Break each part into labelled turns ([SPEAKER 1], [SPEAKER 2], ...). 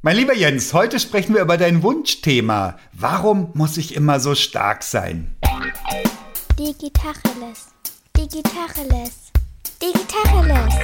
[SPEAKER 1] Mein lieber Jens, heute sprechen wir über dein Wunschthema. Warum muss ich immer so stark sein?
[SPEAKER 2] Digitacheles. Digitacheles. Digitacheles.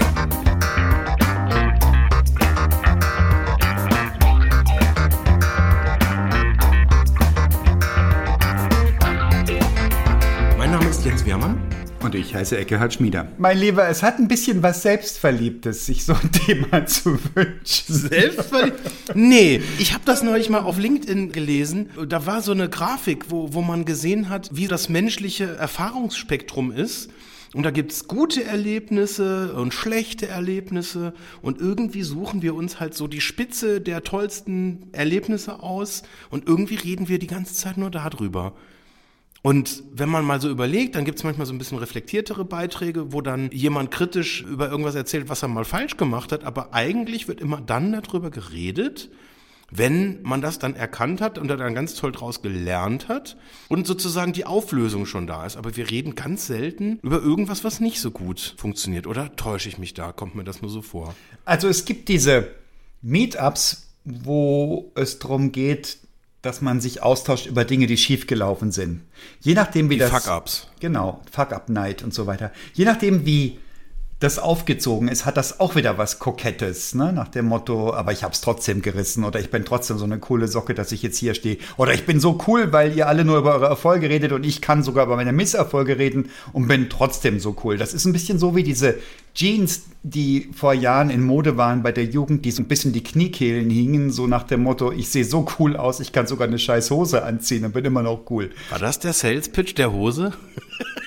[SPEAKER 3] Mein Name ist Jens Wehrmann.
[SPEAKER 1] Und ich heiße Eckehard Schmieder. Mein Lieber, es hat ein bisschen was Selbstverliebtes, sich so ein Thema zu wünschen.
[SPEAKER 3] Selbstverliebt? Nee, ich habe das neulich mal auf LinkedIn gelesen. Da war so eine Grafik, wo, wo man gesehen hat, wie das menschliche Erfahrungsspektrum ist. Und da gibt's gute Erlebnisse und schlechte Erlebnisse. Und irgendwie suchen wir uns halt so die Spitze der tollsten Erlebnisse aus. Und irgendwie reden wir die ganze Zeit nur darüber. Und wenn man mal so überlegt, dann gibt es manchmal so ein bisschen reflektiertere Beiträge, wo dann jemand kritisch über irgendwas erzählt, was er mal falsch gemacht hat. Aber eigentlich wird immer dann darüber geredet, wenn man das dann erkannt hat und dann ganz toll draus gelernt hat und sozusagen die Auflösung schon da ist. Aber wir reden ganz selten über irgendwas, was nicht so gut funktioniert. Oder täusche ich mich da? Kommt mir das nur so vor?
[SPEAKER 1] Also es gibt diese Meetups, wo es darum geht, dass man sich austauscht über Dinge, die schiefgelaufen sind. Je nachdem, wie
[SPEAKER 3] Die
[SPEAKER 1] das.
[SPEAKER 3] Fuck-ups.
[SPEAKER 1] Genau, Fuck-up-Night und so weiter. Je nachdem, wie das aufgezogen ist, hat das auch wieder was Kokettes, ne? Nach dem Motto, aber ich hab's trotzdem gerissen oder ich bin trotzdem so eine coole Socke, dass ich jetzt hier stehe. Oder ich bin so cool, weil ihr alle nur über eure Erfolge redet und ich kann sogar über meine Misserfolge reden und bin trotzdem so cool. Das ist ein bisschen so wie diese Jeans, die vor Jahren in Mode waren bei der Jugend, die so ein bisschen die Kniekehlen hingen, so nach dem Motto, ich sehe so cool aus, ich kann sogar eine scheiß Hose anziehen und bin immer noch cool.
[SPEAKER 3] War das der Sales Pitch der Hose?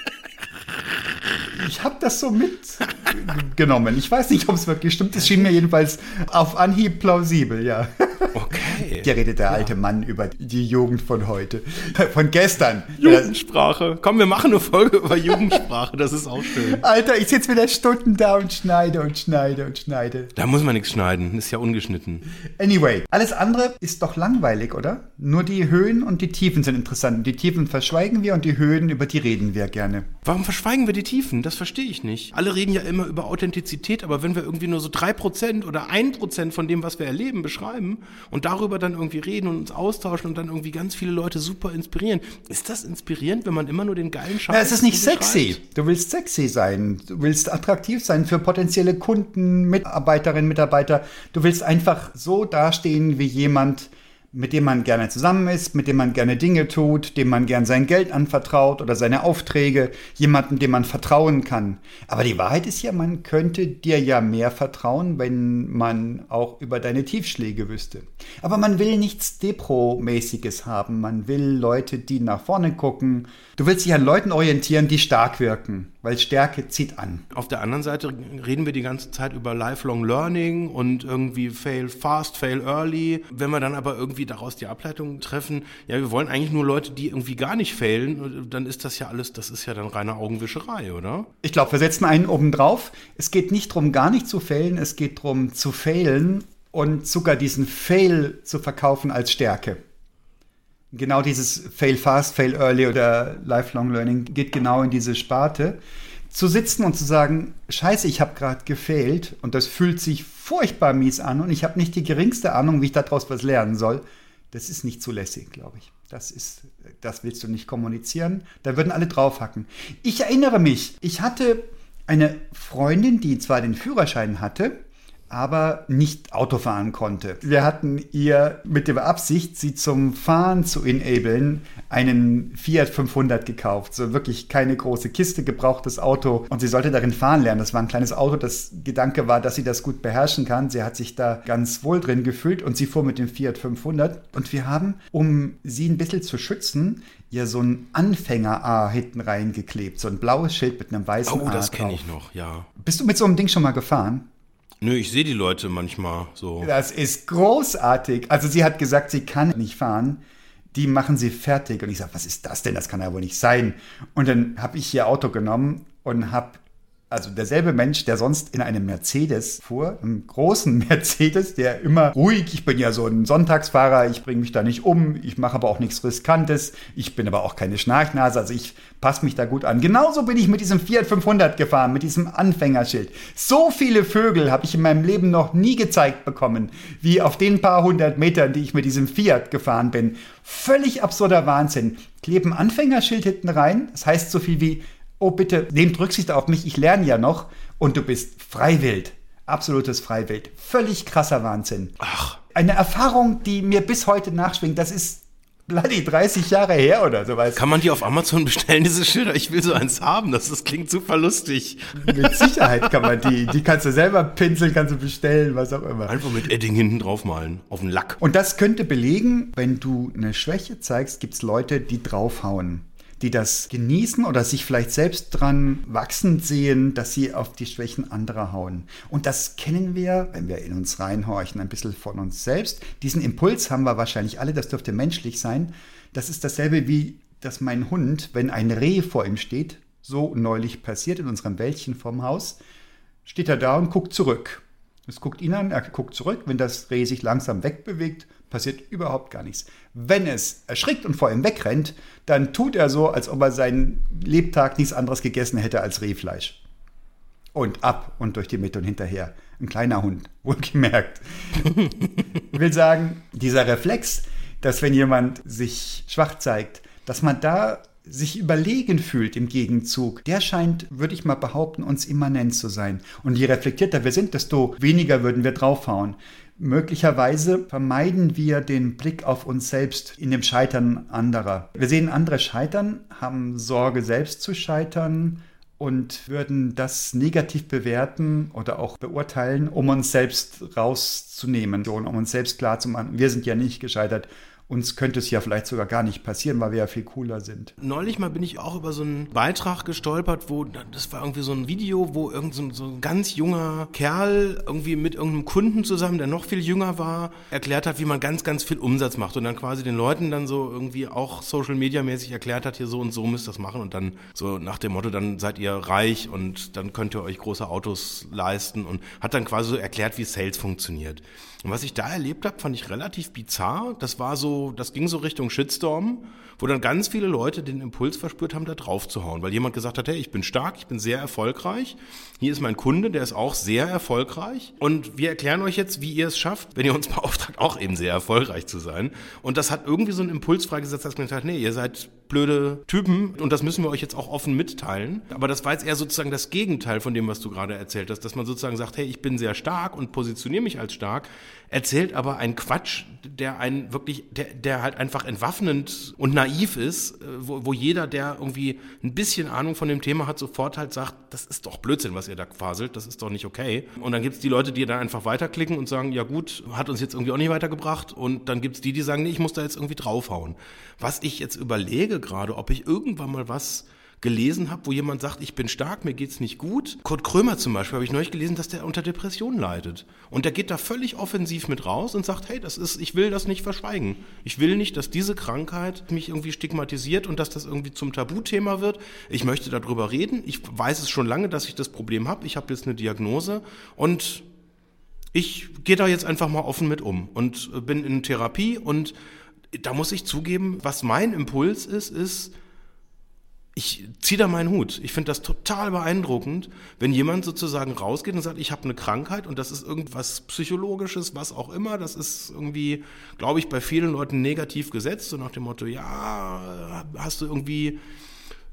[SPEAKER 1] Ich habe das so mitgenommen. Ich weiß nicht, ob es wirklich stimmt. Es schien mir jedenfalls auf Anhieb plausibel, ja.
[SPEAKER 3] Okay.
[SPEAKER 1] Hier redet der alte Mann über die Jugend von heute. Von gestern.
[SPEAKER 3] Jugendsprache. Komm, wir machen eine Folge über Jugendsprache, das ist auch schön.
[SPEAKER 1] Alter, ich sitze wieder Stunden da und schneide und schneide und schneide.
[SPEAKER 3] Da muss man nichts schneiden, ist ja ungeschnitten.
[SPEAKER 1] Anyway, alles andere ist doch langweilig, oder? Nur die Höhen und die Tiefen sind interessant. Die Tiefen verschweigen wir und die Höhen, über die reden wir gerne.
[SPEAKER 3] Warum verschweigen wir die Tiefen? Das verstehe ich nicht. Alle reden ja immer über Authentizität, aber wenn wir irgendwie nur so 3% oder 1% von dem, was wir erleben, beschreiben und darüber dann irgendwie reden und uns austauschen und dann irgendwie ganz viele Leute super inspirieren, ist das inspirierend, wenn man immer nur den geilen Scheiß
[SPEAKER 1] Ja, es ist nicht sexy. Du willst sexy sein. Du willst attraktiv sein für potenzielle Kunden, Mitarbeiterinnen, Mitarbeiter. Du willst einfach so dastehen wie jemand, mit dem man gerne zusammen ist, mit dem man gerne Dinge tut, dem man gern sein Geld anvertraut oder seine Aufträge, jemandem, dem man vertrauen kann. Aber die Wahrheit ist ja, man könnte dir ja mehr vertrauen, wenn man auch über deine Tiefschläge wüsste. Aber man will nichts Depro-mäßiges haben. Man will Leute, die nach vorne gucken. Du willst dich an Leuten orientieren, die stark wirken, weil Stärke zieht an.
[SPEAKER 3] Auf der anderen Seite reden wir die ganze Zeit über Lifelong Learning und irgendwie fail fast, fail early. Wenn wir dann aber irgendwie daraus die Ableitung treffen, ja, wir wollen eigentlich nur Leute, die irgendwie gar nicht failen, dann ist das ja alles, das ist ja dann reine Augenwischerei, oder?
[SPEAKER 1] Ich glaube, wir setzen einen oben drauf. Es geht nicht darum, gar nicht zu failen, es geht darum, zu failen und sogar diesen Fail zu verkaufen als Stärke. Genau dieses Fail fast, fail early oder Lifelong Learning geht genau in diese Sparte. Zu sitzen und zu sagen, scheiße, ich habe gerade gefailt und das fühlt sich furchtbar mies an und ich habe nicht die geringste Ahnung, wie ich daraus was lernen soll, das ist nicht zulässig, glaube ich. Das ist, das willst du nicht kommunizieren. Da würden alle draufhacken. Ich erinnere mich, ich hatte eine Freundin, die zwar den Führerschein hatte, aber nicht Auto fahren konnte. Wir hatten ihr mit der Absicht, sie zum Fahren zu enablen, einen Fiat 500 gekauft. So wirklich keine große Kiste, gebrauchtes Auto. Und sie sollte darin fahren lernen. Das war ein kleines Auto. Das Gedanke war, dass sie das gut beherrschen kann. Sie hat sich da ganz wohl drin gefühlt und sie fuhr mit dem Fiat 500. Und wir haben, um sie ein bisschen zu schützen, ihr so ein Anfänger-A hinten reingeklebt. So ein blaues Schild mit einem weißen
[SPEAKER 3] Oh,
[SPEAKER 1] A
[SPEAKER 3] das kenne ich noch, ja.
[SPEAKER 1] Bist du mit so einem Ding schon mal gefahren?
[SPEAKER 3] Nö, ich sehe die Leute manchmal so.
[SPEAKER 1] Das ist großartig. Also sie hat gesagt, sie kann nicht fahren. Die machen sie fertig. Und ich sage, was ist das denn? Das kann ja wohl nicht sein. Und dann habe ich ihr Auto genommen und habe Also derselbe Mensch, der sonst in einem Mercedes fuhr, einem großen Mercedes, der immer ruhig, ich bin ja so ein Sonntagsfahrer, ich bringe mich da nicht um, ich mache aber auch nichts Riskantes, ich bin aber auch keine Schnarchnase, also ich passe mich da gut an. Genauso bin ich mit diesem Fiat 500 gefahren, mit diesem Anfängerschild. So viele Vögel habe ich in meinem Leben noch nie gezeigt bekommen, wie auf den paar hundert Metern, die ich mit diesem Fiat gefahren bin. Völlig absurder Wahnsinn. Kleben Anfängerschild hinten rein, das heißt so viel wie oh bitte, nehmt Rücksicht auf mich, ich lerne ja noch und du bist freiwild. Absolutes Freiwild. Völlig krasser Wahnsinn.
[SPEAKER 3] Ach.
[SPEAKER 1] Eine Erfahrung, die mir bis heute nachschwingt, das ist bloody 30 Jahre her oder sowas.
[SPEAKER 3] Kann man die auf Amazon bestellen, diese Schilder? Ich will so eins haben, das, das klingt super lustig.
[SPEAKER 1] Mit Sicherheit kann man die. Die kannst du selber pinseln, kannst du bestellen, was auch immer.
[SPEAKER 3] Einfach mit Edding hinten drauf malen, auf den Lack.
[SPEAKER 1] Und das könnte belegen, wenn du eine Schwäche zeigst, gibt es Leute, die draufhauen die das genießen oder sich vielleicht selbst dran wachsend sehen, dass sie auf die Schwächen anderer hauen. Und das kennen wir, wenn wir in uns reinhorchen, ein bisschen von uns selbst. Diesen Impuls haben wir wahrscheinlich alle, das dürfte menschlich sein. Das ist dasselbe wie, dass mein Hund, wenn ein Reh vor ihm steht, so neulich passiert in unserem Wäldchen vorm Haus, steht er da und guckt zurück. Es guckt ihn an, er guckt zurück. Wenn das Reh sich langsam wegbewegt, passiert überhaupt gar nichts. Wenn es erschrickt und vor ihm wegrennt, dann tut er so, als ob er seinen Lebtag nichts anderes gegessen hätte als Rehfleisch. Und ab und durch die Mitte und hinterher. Ein kleiner Hund, wohlgemerkt. ich will sagen, dieser Reflex, dass wenn jemand sich schwach zeigt, dass man da sich überlegen fühlt im Gegenzug, der scheint, würde ich mal behaupten, uns immanent zu sein. Und je reflektierter wir sind, desto weniger würden wir draufhauen. Möglicherweise vermeiden wir den Blick auf uns selbst in dem Scheitern anderer. Wir sehen andere scheitern, haben Sorge selbst zu scheitern und würden das negativ bewerten oder auch beurteilen, um uns selbst rauszunehmen, um uns selbst klar zu machen, wir sind ja nicht gescheitert uns könnte es ja vielleicht sogar gar nicht passieren, weil wir ja viel cooler sind.
[SPEAKER 3] Neulich mal bin ich auch über so einen Beitrag gestolpert, wo, das war irgendwie so ein Video, wo irgend so, so ein ganz junger Kerl irgendwie mit irgendeinem Kunden zusammen, der noch viel jünger war, erklärt hat, wie man ganz, ganz viel Umsatz macht und dann quasi den Leuten dann so irgendwie auch Social Media mäßig erklärt hat, hier so und so müsst ihr das machen und dann so nach dem Motto, dann seid ihr reich und dann könnt ihr euch große Autos leisten und hat dann quasi so erklärt, wie Sales funktioniert. Und was ich da erlebt habe, fand ich relativ bizarr. Das war so, das ging so Richtung Shitstorm, wo dann ganz viele Leute den Impuls verspürt haben, da drauf zu hauen, weil jemand gesagt hat, hey, ich bin stark, ich bin sehr erfolgreich. Hier ist mein Kunde, der ist auch sehr erfolgreich. Und wir erklären euch jetzt, wie ihr es schafft, wenn ihr uns beauftragt, auch eben sehr erfolgreich zu sein. Und das hat irgendwie so einen Impuls freigesetzt, dass man gesagt hat, nee, ihr seid blöde Typen und das müssen wir euch jetzt auch offen mitteilen. Aber das war jetzt eher sozusagen das Gegenteil von dem, was du gerade erzählt hast, dass man sozusagen sagt, hey, ich bin sehr stark und positioniere mich als stark, erzählt aber einen Quatsch, der einen wirklich, der, der halt einfach entwaffnend und naiv ist, äh, wo, wo jeder, der irgendwie ein bisschen Ahnung von dem Thema hat, sofort halt sagt, das ist doch Blödsinn, was ihr da faselt, das ist doch nicht okay. Und dann gibt's die Leute, die dann einfach weiterklicken und sagen, ja gut, hat uns jetzt irgendwie auch nicht weitergebracht. Und dann gibt's die, die sagen, nee, ich muss da jetzt irgendwie draufhauen. Was ich jetzt überlege gerade, ob ich irgendwann mal was gelesen habe, wo jemand sagt, ich bin stark, mir geht's nicht gut. Kurt Krömer zum Beispiel habe ich neulich gelesen, dass der unter Depressionen leidet. Und der geht da völlig offensiv mit raus und sagt, hey, das ist, ich will das nicht verschweigen. Ich will nicht, dass diese Krankheit mich irgendwie stigmatisiert und dass das irgendwie zum Tabuthema wird. Ich möchte darüber reden. Ich weiß es schon lange, dass ich das Problem habe. Ich habe jetzt eine Diagnose und ich gehe da jetzt einfach mal offen mit um und bin in Therapie und da muss ich zugeben, was mein Impuls ist, ist, ich ziehe da meinen Hut. Ich finde das total beeindruckend, wenn jemand sozusagen rausgeht und sagt, ich habe eine Krankheit und das ist irgendwas Psychologisches, was auch immer. Das ist irgendwie, glaube ich, bei vielen Leuten negativ gesetzt, so nach dem Motto, ja, hast du irgendwie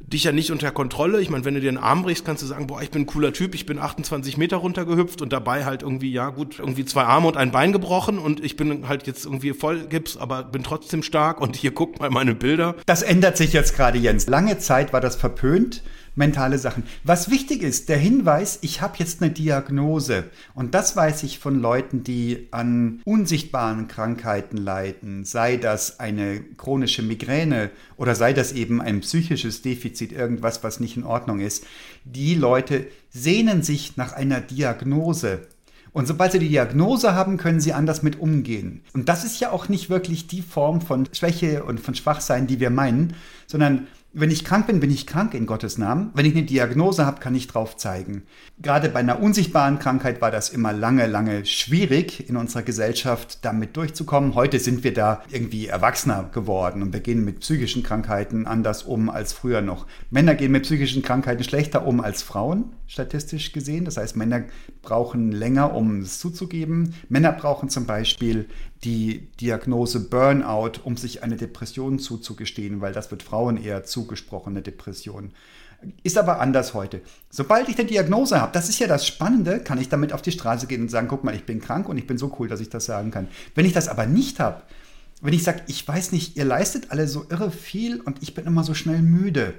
[SPEAKER 3] dich ja nicht unter Kontrolle. Ich meine, wenn du dir einen Arm brichst, kannst du sagen, boah, ich bin ein cooler Typ, ich bin 28 Meter runtergehüpft und dabei halt irgendwie, ja gut, irgendwie zwei Arme und ein Bein gebrochen und ich bin halt jetzt irgendwie voll Gips, aber bin trotzdem stark und hier guckt mal meine Bilder.
[SPEAKER 1] Das ändert sich jetzt gerade, Jens. Lange Zeit war das verpönt mentale Sachen. Was wichtig ist, der Hinweis, ich habe jetzt eine Diagnose. Und das weiß ich von Leuten, die an unsichtbaren Krankheiten leiden, sei das eine chronische Migräne oder sei das eben ein psychisches Defizit, irgendwas, was nicht in Ordnung ist. Die Leute sehnen sich nach einer Diagnose. Und sobald sie die Diagnose haben, können sie anders mit umgehen. Und das ist ja auch nicht wirklich die Form von Schwäche und von Schwachsein, die wir meinen, sondern Wenn ich krank bin, bin ich krank in Gottes Namen. Wenn ich eine Diagnose habe, kann ich drauf zeigen. Gerade bei einer unsichtbaren Krankheit war das immer lange, lange schwierig in unserer Gesellschaft damit durchzukommen. Heute sind wir da irgendwie erwachsener geworden und wir gehen mit psychischen Krankheiten anders um als früher noch. Männer gehen mit psychischen Krankheiten schlechter um als Frauen, statistisch gesehen. Das heißt, Männer brauchen länger, um es zuzugeben. Männer brauchen zum Beispiel die Diagnose Burnout, um sich eine Depression zuzugestehen, weil das wird Frauen eher zugesprochen, eine Depression. Ist aber anders heute. Sobald ich eine Diagnose habe, das ist ja das Spannende, kann ich damit auf die Straße gehen und sagen, guck mal, ich bin krank und ich bin so cool, dass ich das sagen kann. Wenn ich das aber nicht habe, wenn ich sage, ich weiß nicht, ihr leistet alle so irre viel und ich bin immer so schnell müde,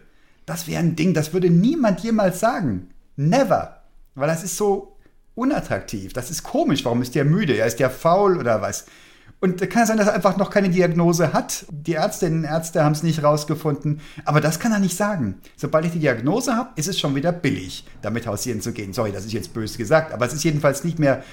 [SPEAKER 1] das wäre ein Ding, das würde niemand jemals sagen. Never. Weil das ist so unattraktiv. Das ist komisch. Warum ist der müde? Er ist ja faul oder was? Und da kann es sein, dass er einfach noch keine Diagnose hat. Die Ärztinnen und Ärzte haben es nicht rausgefunden. Aber das kann er nicht sagen. Sobald ich die Diagnose habe, ist es schon wieder billig, damit hausieren zu gehen. Sorry, das ist jetzt böse gesagt, aber es ist jedenfalls nicht mehr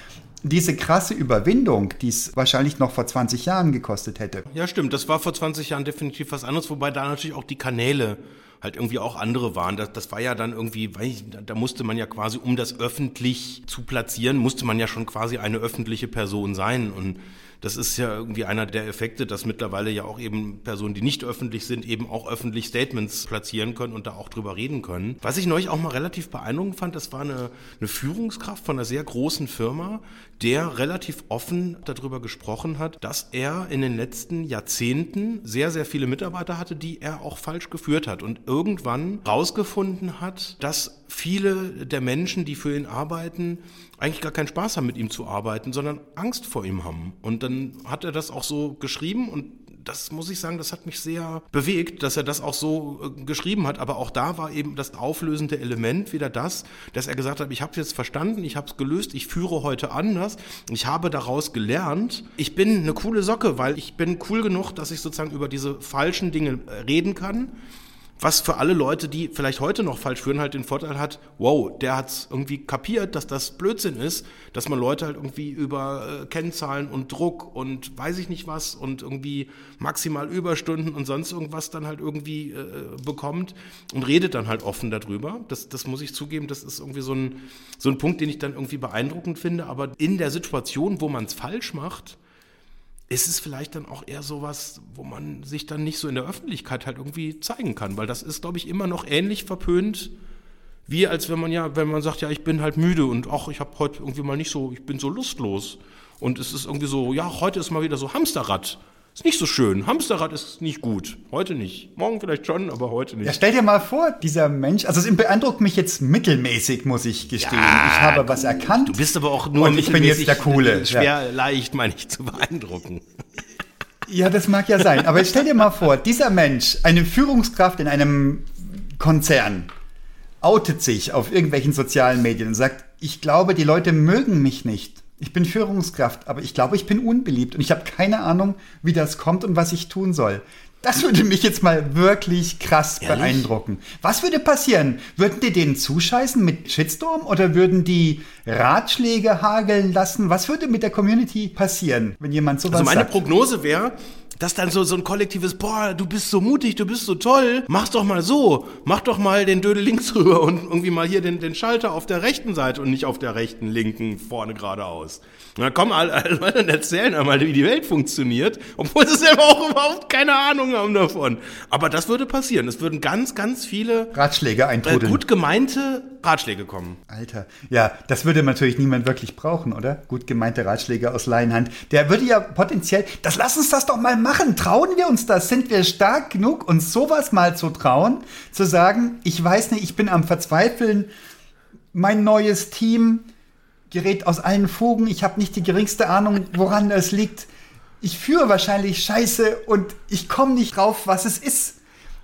[SPEAKER 1] diese krasse Überwindung, die es wahrscheinlich noch vor 20 Jahren gekostet hätte.
[SPEAKER 3] Ja, stimmt. Das war vor 20 Jahren definitiv was anderes, wobei da natürlich auch die Kanäle halt irgendwie auch andere waren. Das, das war ja dann irgendwie, weiß ich, da musste man ja quasi, um das öffentlich zu platzieren, musste man ja schon quasi eine öffentliche Person sein. Und das ist ja irgendwie einer der Effekte, dass mittlerweile ja auch eben Personen, die nicht öffentlich sind, eben auch öffentlich Statements platzieren können und da auch drüber reden können. Was ich neulich auch mal relativ beeindruckend fand, das war eine, eine Führungskraft von einer sehr großen Firma, der relativ offen darüber gesprochen hat, dass er in den letzten Jahrzehnten sehr, sehr viele Mitarbeiter hatte, die er auch falsch geführt hat und irgendwann rausgefunden hat, dass viele der Menschen, die für ihn arbeiten, eigentlich gar keinen Spaß haben, mit ihm zu arbeiten, sondern Angst vor ihm haben. Und dann hat er das auch so geschrieben und das muss ich sagen, das hat mich sehr bewegt, dass er das auch so äh, geschrieben hat. Aber auch da war eben das auflösende Element wieder das, dass er gesagt hat, ich habe es jetzt verstanden, ich habe es gelöst, ich führe heute anders, ich habe daraus gelernt. Ich bin eine coole Socke, weil ich bin cool genug, dass ich sozusagen über diese falschen Dinge äh, reden kann was für alle Leute, die vielleicht heute noch falsch führen, halt den Vorteil hat, wow, der hat es irgendwie kapiert, dass das Blödsinn ist, dass man Leute halt irgendwie über äh, Kennzahlen und Druck und weiß ich nicht was und irgendwie maximal Überstunden und sonst irgendwas dann halt irgendwie äh, bekommt und redet dann halt offen darüber. Das, das muss ich zugeben, das ist irgendwie so ein, so ein Punkt, den ich dann irgendwie beeindruckend finde. Aber in der Situation, wo man es falsch macht, ist es vielleicht dann auch eher sowas, wo man sich dann nicht so in der Öffentlichkeit halt irgendwie zeigen kann, weil das ist, glaube ich, immer noch ähnlich verpönt, wie als wenn man ja, wenn man sagt, ja, ich bin halt müde und auch ich habe heute irgendwie mal nicht so, ich bin so lustlos und es ist irgendwie so, ja, heute ist mal wieder so Hamsterrad. Ist nicht so schön. Hamsterrad ist nicht gut. Heute nicht. Morgen vielleicht schon, aber heute nicht.
[SPEAKER 1] Ja, stell dir mal vor, dieser Mensch, also es beeindruckt mich jetzt mittelmäßig, muss ich gestehen. Ja, ich habe was erkannt.
[SPEAKER 3] Du bist aber auch nur
[SPEAKER 1] und ich bin jetzt der Coole.
[SPEAKER 3] Schwer ja. leicht, meine ich, zu beeindrucken.
[SPEAKER 1] Ja, das mag ja sein. Aber stell dir mal vor, dieser Mensch, eine Führungskraft in einem Konzern, outet sich auf irgendwelchen sozialen Medien und sagt, ich glaube, die Leute mögen mich nicht. Ich bin Führungskraft, aber ich glaube, ich bin unbeliebt und ich habe keine Ahnung, wie das kommt und was ich tun soll. Das würde mich jetzt mal wirklich krass Ehrlich? beeindrucken. Was würde passieren? Würden die denen zuscheißen mit Shitstorm oder würden die Ratschläge hageln lassen? Was würde mit der Community passieren, wenn jemand sowas
[SPEAKER 3] sagt? Also meine
[SPEAKER 1] sagt?
[SPEAKER 3] Prognose wäre, dass dann so, so ein kollektives, boah, du bist so mutig, du bist so toll, mach's doch mal so, mach doch mal den Dödel links rüber und irgendwie mal hier den, den Schalter auf der rechten Seite und nicht auf der rechten, linken, vorne geradeaus. Dann kommen alle, alle und erzählen einmal, wie die Welt funktioniert, obwohl sie selber auch überhaupt keine Ahnung haben davon. Aber das würde passieren. Es würden ganz, ganz viele
[SPEAKER 1] Ratschläge eintrudeln.
[SPEAKER 3] Äh, gut gemeinte Ratschläge kommen.
[SPEAKER 1] Alter, ja, das würde natürlich niemand wirklich brauchen, oder? Gut gemeinte Ratschläge aus Laienhand. Der würde ja potenziell, das lass uns das doch mal machen. Trauen wir uns das? Sind wir stark genug, uns sowas mal zu trauen? Zu sagen, ich weiß nicht, ich bin am Verzweifeln. Mein neues Team gerät aus allen Fugen. Ich habe nicht die geringste Ahnung, woran das liegt. Ich führe wahrscheinlich Scheiße und ich komme nicht drauf, was es ist.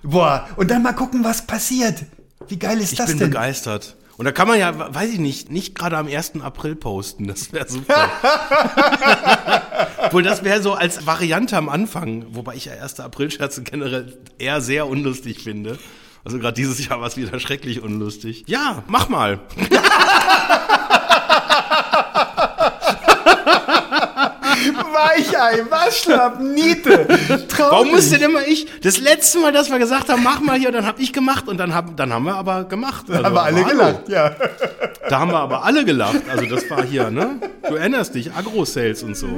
[SPEAKER 1] Boah, und dann mal gucken, was passiert. Wie geil ist
[SPEAKER 3] ich
[SPEAKER 1] das denn?
[SPEAKER 3] Ich bin begeistert. Und da kann man ja, weiß ich nicht, nicht gerade am 1. April posten. Das wäre super. Obwohl, das wäre so als Variante am Anfang, wobei ich ja 1. April-Scherze generell eher sehr unlustig finde. Also gerade dieses Jahr war es wieder schrecklich unlustig. Ja, mach mal.
[SPEAKER 1] Weichei, Waschlapp, Niete. Traurig.
[SPEAKER 3] Warum muss denn immer ich? Das letzte Mal, dass wir gesagt haben, mach mal hier, dann habe ich gemacht und dann haben, dann haben wir aber gemacht. Also,
[SPEAKER 1] haben wir alle
[SPEAKER 3] hallo.
[SPEAKER 1] gelacht, ja.
[SPEAKER 3] Da haben wir aber alle gelacht. Also das war hier, ne? Du erinnerst dich, Agro-Sales und so.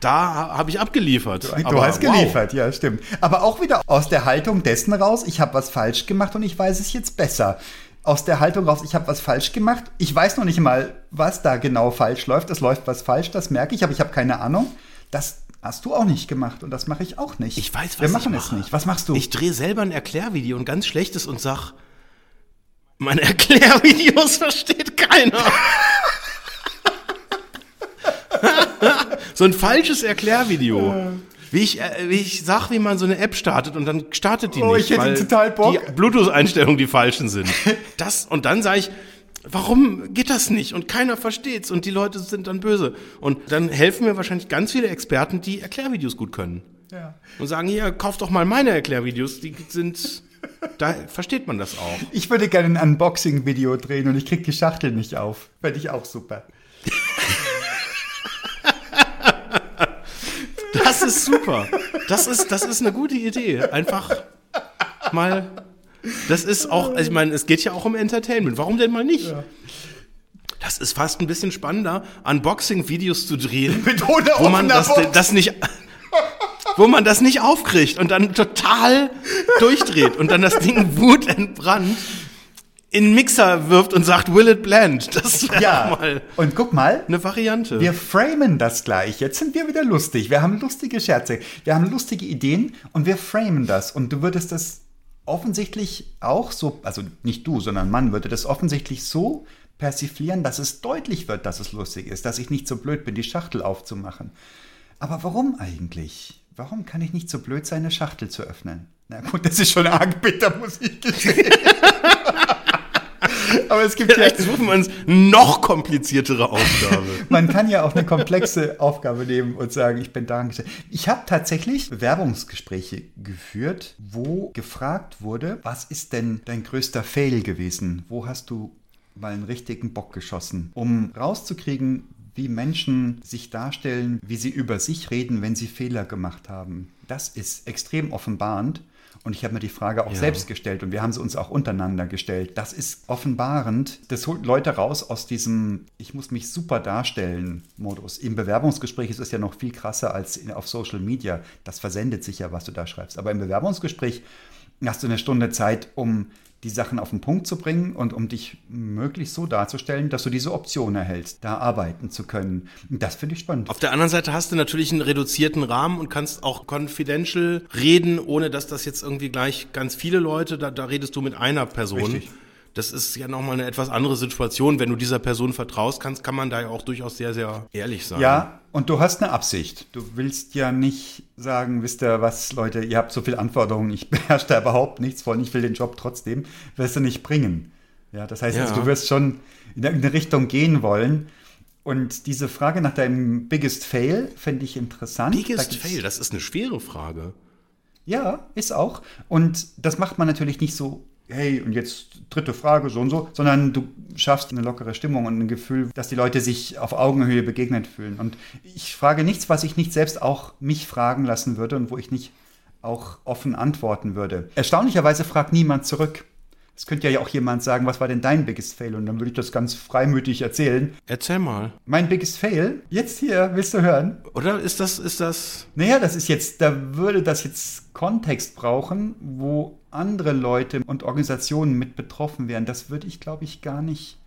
[SPEAKER 3] Da habe ich abgeliefert.
[SPEAKER 1] Du
[SPEAKER 3] Aber
[SPEAKER 1] hast
[SPEAKER 3] wow.
[SPEAKER 1] geliefert, ja, stimmt. Aber auch wieder aus der Haltung dessen raus, ich habe was falsch gemacht und ich weiß es jetzt besser. Aus der Haltung raus, ich habe was falsch gemacht. Ich weiß noch nicht mal, was da genau falsch läuft. Es läuft was falsch, das merke ich, aber ich habe keine Ahnung. Das hast du auch nicht gemacht und das mache ich auch nicht.
[SPEAKER 3] Ich weiß, was
[SPEAKER 1] Wir machen
[SPEAKER 3] mache.
[SPEAKER 1] es nicht. Was machst du?
[SPEAKER 3] Ich drehe selber ein Erklärvideo, ein ganz schlechtes und sag, meine Erklärvideos versteht keiner. so ein falsches Erklärvideo. Wie ich, äh, wie ich sag, wie man so eine App startet und dann startet die
[SPEAKER 1] Oh,
[SPEAKER 3] nicht,
[SPEAKER 1] ich hätte
[SPEAKER 3] weil
[SPEAKER 1] total Bock.
[SPEAKER 3] die Bluetooth-Einstellungen die falschen sind. Das, und dann sage ich, warum geht das nicht? Und keiner versteht's und die Leute sind dann böse. Und dann helfen mir wahrscheinlich ganz viele Experten, die Erklärvideos gut können.
[SPEAKER 1] Ja.
[SPEAKER 3] Und sagen, hier, kauft doch mal meine Erklärvideos, die sind, da versteht man das auch.
[SPEAKER 1] Ich würde gerne ein Unboxing-Video drehen und ich krieg die Schachtel nicht auf. Fände ich auch super.
[SPEAKER 3] Das ist super. Das ist, das ist eine gute Idee. Einfach mal, das ist auch, also ich meine, es geht ja auch um Entertainment. Warum denn mal nicht? Das ist fast ein bisschen spannender, Unboxing-Videos zu drehen,
[SPEAKER 1] Mit
[SPEAKER 3] wo man das,
[SPEAKER 1] Box.
[SPEAKER 3] das nicht, wo man das nicht aufkriegt und dann total durchdreht und dann das Ding wutentbrannt in Mixer wirft und sagt, will it blend? Das wäre
[SPEAKER 1] Ja.
[SPEAKER 3] mal
[SPEAKER 1] Und guck mal,
[SPEAKER 3] eine Variante.
[SPEAKER 1] Wir framen das gleich. Jetzt sind wir wieder lustig. Wir haben lustige Scherze. Wir haben lustige Ideen und wir framen das. Und du würdest das offensichtlich auch so, also nicht du, sondern Mann würde das offensichtlich so persiflieren, dass es deutlich wird, dass es lustig ist, dass ich nicht so blöd bin, die Schachtel aufzumachen. Aber warum eigentlich? Warum kann ich nicht so blöd sein, eine Schachtel zu öffnen? Na gut, das ist schon arg bitter, muss ich gestehen. Aber es gibt ja,
[SPEAKER 3] Vielleicht suchen wir uns noch kompliziertere Aufgabe.
[SPEAKER 1] Man kann ja auch eine komplexe Aufgabe nehmen und sagen, ich bin da angestellt. Ich habe tatsächlich Bewerbungsgespräche geführt, wo gefragt wurde, was ist denn dein größter Fail gewesen? Wo hast du mal einen richtigen Bock geschossen? Um rauszukriegen, wie Menschen sich darstellen, wie sie über sich reden, wenn sie Fehler gemacht haben. Das ist extrem offenbarend. Und ich habe mir die Frage auch
[SPEAKER 3] Ja.
[SPEAKER 1] selbst gestellt und wir haben sie uns auch untereinander gestellt. Das ist offenbarend. Das holt Leute raus aus diesem Ich muss mich super darstellen Modus. Im Bewerbungsgespräch ist es ja noch viel krasser als in, auf Social Media. Das versendet sich ja, was du da schreibst. Aber im Bewerbungsgespräch hast du eine Stunde Zeit, um die Sachen auf den Punkt zu bringen und um dich möglichst so darzustellen, dass du diese Option erhältst, da arbeiten zu können. Das finde ich spannend.
[SPEAKER 3] Auf der anderen Seite hast du natürlich einen reduzierten Rahmen und kannst auch confidential reden, ohne dass das jetzt irgendwie gleich ganz viele Leute, da, da redest du mit einer Person.
[SPEAKER 1] Richtig.
[SPEAKER 3] Das ist ja nochmal eine etwas andere Situation. Wenn du dieser Person vertraust kannst, kann man da ja auch durchaus sehr, sehr ehrlich sein.
[SPEAKER 1] Ja, und du hast eine Absicht. Du willst ja nicht sagen, wisst ihr was, Leute, ihr habt so viele Anforderungen, ich beherrsche da überhaupt nichts von, ich will den Job trotzdem, wirst du nicht bringen. Ja, das heißt,
[SPEAKER 3] Ja.
[SPEAKER 1] also, du wirst schon in irgendeine Richtung gehen wollen. Und diese Frage nach deinem Biggest Fail finde ich interessant. Da
[SPEAKER 3] Biggest
[SPEAKER 1] gibt's-
[SPEAKER 3] Fail, das ist eine schwere Frage.
[SPEAKER 1] Ja, ist auch. Und das macht man natürlich nicht so, hey, und jetzt dritte Frage, so und so, sondern du schaffst eine lockere Stimmung und ein Gefühl, dass die Leute sich auf Augenhöhe begegnet fühlen. Und ich frage nichts, was ich nicht selbst auch mich fragen lassen würde und wo ich nicht auch offen antworten würde. Erstaunlicherweise fragt niemand zurück. Es könnte ja auch jemand sagen, was war denn dein Biggest Fail? Und dann würde ich das ganz freimütig erzählen.
[SPEAKER 3] Erzähl mal.
[SPEAKER 1] Mein Biggest Fail, jetzt hier, willst du hören?
[SPEAKER 3] Oder ist das, ist das,
[SPEAKER 1] Naja, das ist jetzt, da würde das jetzt Kontext brauchen, wo andere Leute und Organisationen mit betroffen wären. Das würde ich, glaube ich, gar nicht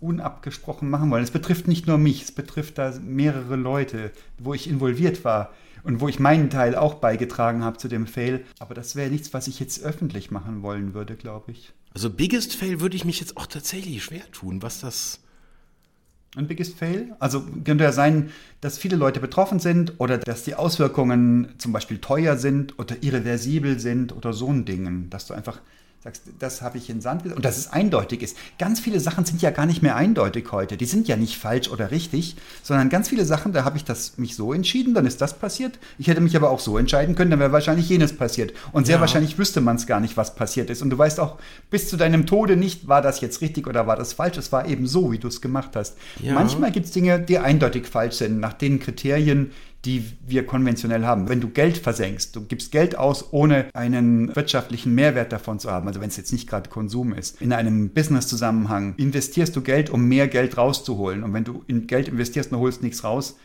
[SPEAKER 1] unabgesprochen machen wollen. Es betrifft nicht nur mich, es betrifft da mehrere Leute, wo ich involviert war und wo ich meinen Teil auch beigetragen habe zu dem Fail. Aber das wäre nichts, was ich jetzt öffentlich machen wollen würde, glaube ich.
[SPEAKER 3] also Biggest Fail würde ich mich jetzt auch tatsächlich schwer tun, was das,
[SPEAKER 1] Ein Biggest Fail? Also könnte ja sein, dass viele Leute betroffen sind oder dass die Auswirkungen zum Beispiel teuer sind oder irreversibel sind oder so ein Ding. Dass du einfach sagst, das habe ich in Sand gesetzt und dass es eindeutig ist. Ganz viele Sachen sind ja gar nicht mehr eindeutig heute. Die sind ja nicht falsch oder richtig, sondern ganz viele Sachen, da habe ich das mich so entschieden, dann ist das passiert. Ich hätte mich aber auch so entscheiden können, dann wäre wahrscheinlich jenes passiert. Und sehr
[SPEAKER 3] Ja.
[SPEAKER 1] wahrscheinlich wüsste man es gar nicht, was passiert ist. Und du weißt auch bis zu deinem Tode nicht, war das jetzt richtig oder war das falsch. Es war eben so, wie du es gemacht hast.
[SPEAKER 3] Ja.
[SPEAKER 1] Manchmal gibt es Dinge, die eindeutig falsch sind, nach den Kriterien, die wir konventionell haben. Wenn du Geld versenkst, du gibst Geld aus, ohne einen wirtschaftlichen Mehrwert davon zu haben, also wenn es jetzt nicht gerade Konsum ist, in einem Business-Zusammenhang investierst du Geld, um mehr Geld rauszuholen. Und wenn du in Geld investierst und holst nichts raus,